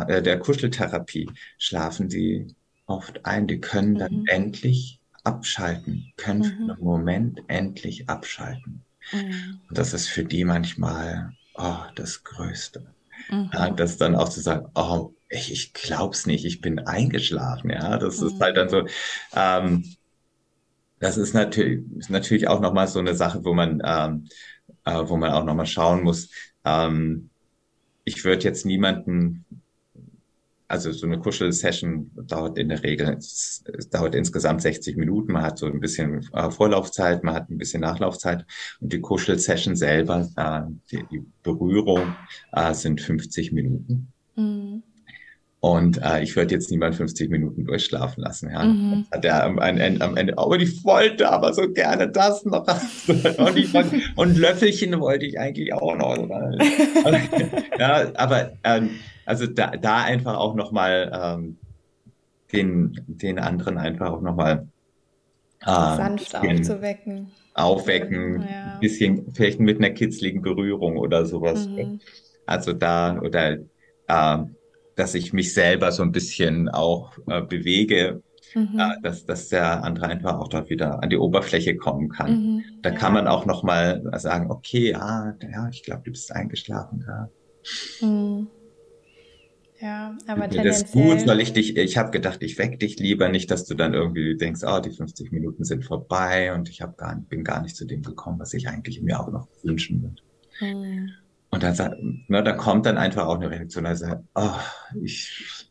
äh, der Kuscheltherapie schlafen sie oft ein. Die können dann mhm. endlich abschalten, können für mhm. einen Moment endlich abschalten. Mhm. Und das ist für die manchmal oh, das Größte. Mhm. Ja, das dann auch zu sagen, oh, ich, ich glaub's nicht, ich bin eingeschlafen. Ja, das ist halt dann so, ähm, das ist natürlich, ist natürlich auch nochmal so eine Sache, wo man, ähm, äh, wo man auch nochmal schauen muss. Ähm, ich würde jetzt niemanden, also so eine Kuschel-Session dauert in der Regel, es, es, dauert insgesamt 60 Minuten. Man hat so ein bisschen äh, Vorlaufzeit, man hat ein bisschen Nachlaufzeit und die Kuschel-Session selber, äh, die, die Berührung äh, sind 50 Minuten. Mhm. Und äh, ich würde jetzt niemand 50 Minuten durchschlafen lassen. Ja. Mhm. Hat er am, Ende, am Ende, aber ich wollte aber so gerne das noch. und, ich, und Löffelchen wollte ich eigentlich auch noch. ja, aber ähm, also da, da einfach auch nochmal ähm, den, den anderen einfach auch nochmal äh, sanft aufzuwecken. Aufwecken, ja. bisschen vielleicht mit einer kitzligen Berührung oder sowas. Mhm. Also da oder äh, dass ich mich selber so ein bisschen auch äh, bewege, mhm. äh, dass, dass der andere einfach auch dort wieder an die Oberfläche kommen kann. Mhm. Da ja. kann man auch noch mal sagen, okay, ah, ja, ich glaube, du bist eingeschlafen da. Mhm. Ja, aber tendenziell... Das ist gut, soll ich dich, ich habe gedacht, ich weck dich lieber nicht, dass du dann irgendwie denkst, oh, die 50 Minuten sind vorbei und ich hab gar, bin gar nicht zu dem gekommen, was ich eigentlich mir auch noch wünschen würde. Mhm. Und dann, ne, da kommt dann einfach auch eine Reaktion, also, oh, ich,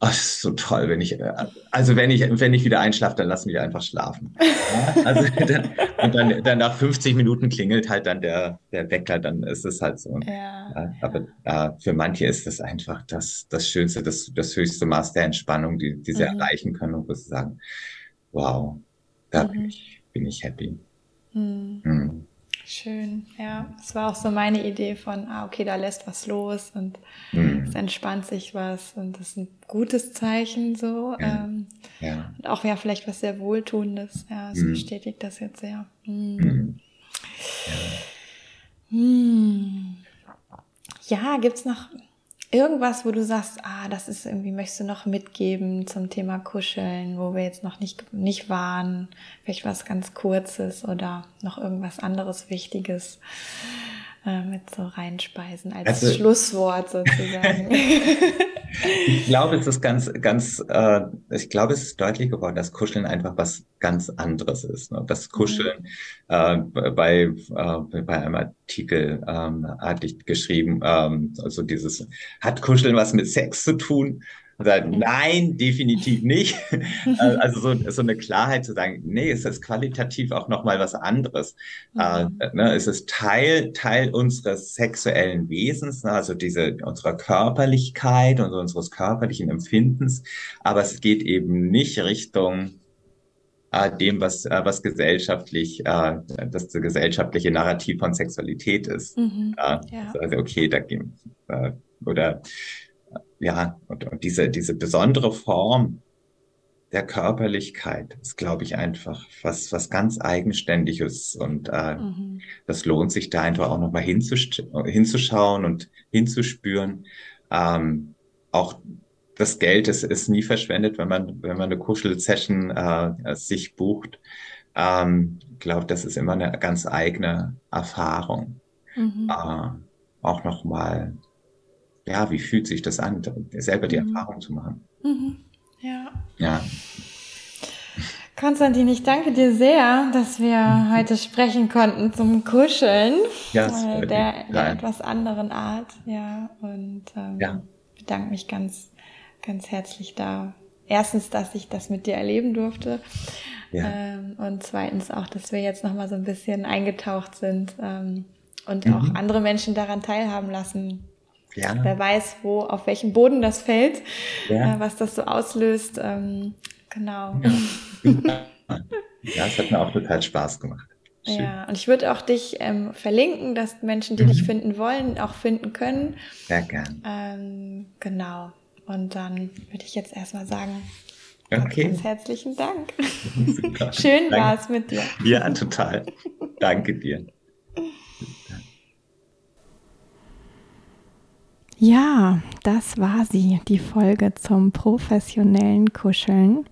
oh, das ist so toll, wenn ich, also wenn ich, wenn ich wieder einschlafe, dann lass mich einfach schlafen. Ja? Also dann, und dann, dann nach 50 Minuten klingelt halt dann der, der Wecker, dann ist es halt so. Ja. ja aber äh, für manche ist das einfach das, das Schönste, das, das höchste Maß der Entspannung, die, die sie mhm. erreichen können und wo sie sagen, wow, da mhm. bin, ich, bin ich happy. Mhm. Mhm. Schön, ja. Das war auch so meine Idee von, ah, okay, da lässt was los und mhm. es entspannt sich was und das ist ein gutes Zeichen so. Ja. Ähm, ja. Und auch ja, vielleicht was sehr Wohltuendes. Ja, es mhm. bestätigt das jetzt sehr. Mhm. Ja, ja gibt es noch irgendwas, wo du sagst, ah, das ist irgendwie, möchtest du noch mitgeben zum Thema Kuscheln, wo wir jetzt noch nicht, nicht waren, vielleicht was ganz Kurzes oder noch irgendwas anderes Wichtiges äh, mit so reinspeisen als also, Schlusswort sozusagen. ich glaube, es ist ganz, ganz, äh, ich glaube, es ist deutlich geworden, dass Kuscheln einfach was ganz anderes ist. Ne? Das Kuscheln mhm. äh, bei, äh, bei einem Artikel ähm, hatte ich geschrieben, ähm, also dieses, hat Kuscheln was mit Sex zu tun? Sagt, nein, definitiv nicht. Äh, also so, so eine Klarheit zu sagen, nee, es ist qualitativ auch nochmal was anderes. Äh, mhm. Äh, ne, es ist Teil, Teil unseres sexuellen Wesens, ne, also diese, unserer Körperlichkeit und unseres körperlichen Empfindens. Aber es geht eben nicht Richtung äh, dem, was, äh, was gesellschaftlich, äh, das gesellschaftliche Narrativ von Sexualität ist. Mhm. Ja. Also, okay, da äh, oder ja, und, und diese, diese besondere Form der Körperlichkeit ist, glaube ich, einfach was, was ganz Eigenständiges. Und äh, mhm. das lohnt sich da einfach auch nochmal hinzusch hinzuschauen und hinzuspüren. Ähm, auch das Geld ist, ist nie verschwendet, wenn man, wenn man eine Kuschel-Session äh, sich bucht. Ähm, ich glaube, das ist immer eine ganz eigene Erfahrung. Mhm. Äh, auch nochmal ja, wie fühlt sich das an, selber die mhm. Erfahrung zu machen. Mhm. Ja. Ja. Konstantin, ich danke dir sehr, dass wir mhm. heute sprechen konnten zum Kuscheln. Ja, äh, der, der etwas anderen Art, ja. Und ähm, ja. bedanke mich ganz, ganz herzlich da. Erstens, dass ich das mit dir erleben durfte. Ja. Ähm, und zweitens auch, dass wir jetzt nochmal so ein bisschen eingetaucht sind ähm, und mhm. auch andere Menschen daran teilhaben lassen ja. Wer weiß, wo, auf welchem Boden das fällt, ja. äh, was das so auslöst. Ähm, genau. Ja. ja, es hat mir auch total Spaß gemacht. Schön. Ja, und ich würde auch dich ähm, verlinken, dass Menschen, die mhm. dich finden wollen, auch finden können. Sehr gern. Ähm, genau. Und dann würde ich jetzt erstmal sagen, okay. ganz herzlichen Dank. Schön war es mit dir. Ja, total. Danke dir. Ja, das war sie, die Folge zum professionellen Kuscheln.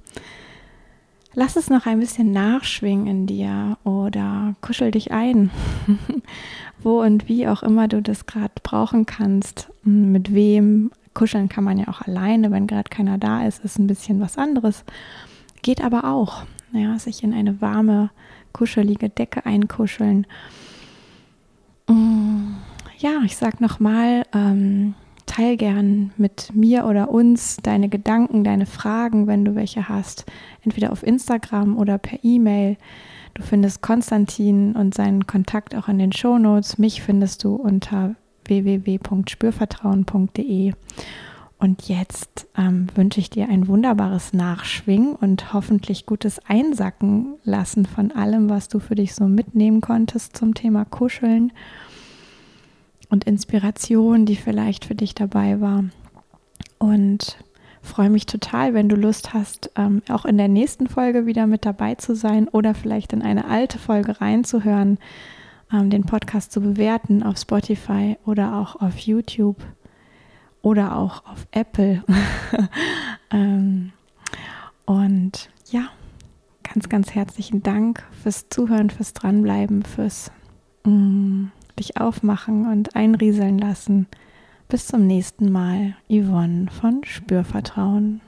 Lass es noch ein bisschen nachschwingen in dir oder kuschel dich ein, wo und wie auch immer du das gerade brauchen kannst, mit wem. Kuscheln kann man ja auch alleine, wenn gerade keiner da ist, ist ein bisschen was anderes. Geht aber auch, ja, sich in eine warme, kuschelige Decke einkuscheln. Mm ja, ich sag nochmal, ähm, teil gern mit mir oder uns deine Gedanken, deine Fragen, wenn du welche hast, entweder auf Instagram oder per E-Mail. Du findest Konstantin und seinen Kontakt auch in den Shownotes. Mich findest du unter www.spürvertrauen.de. Und jetzt ähm, wünsche ich dir ein wunderbares Nachschwingen und hoffentlich gutes Einsacken lassen von allem, was du für dich so mitnehmen konntest zum Thema Kuscheln und Inspiration, die vielleicht für dich dabei war. Und freue mich total, wenn du Lust hast, ähm, auch in der nächsten Folge wieder mit dabei zu sein oder vielleicht in eine alte Folge reinzuhören, ähm, den Podcast zu bewerten auf Spotify oder auch auf YouTube oder auch auf Apple. ähm, und ja, ganz, ganz herzlichen Dank fürs Zuhören, fürs Dranbleiben, fürs mm, dich aufmachen und einrieseln lassen. Bis zum nächsten Mal, Yvonne von Spürvertrauen.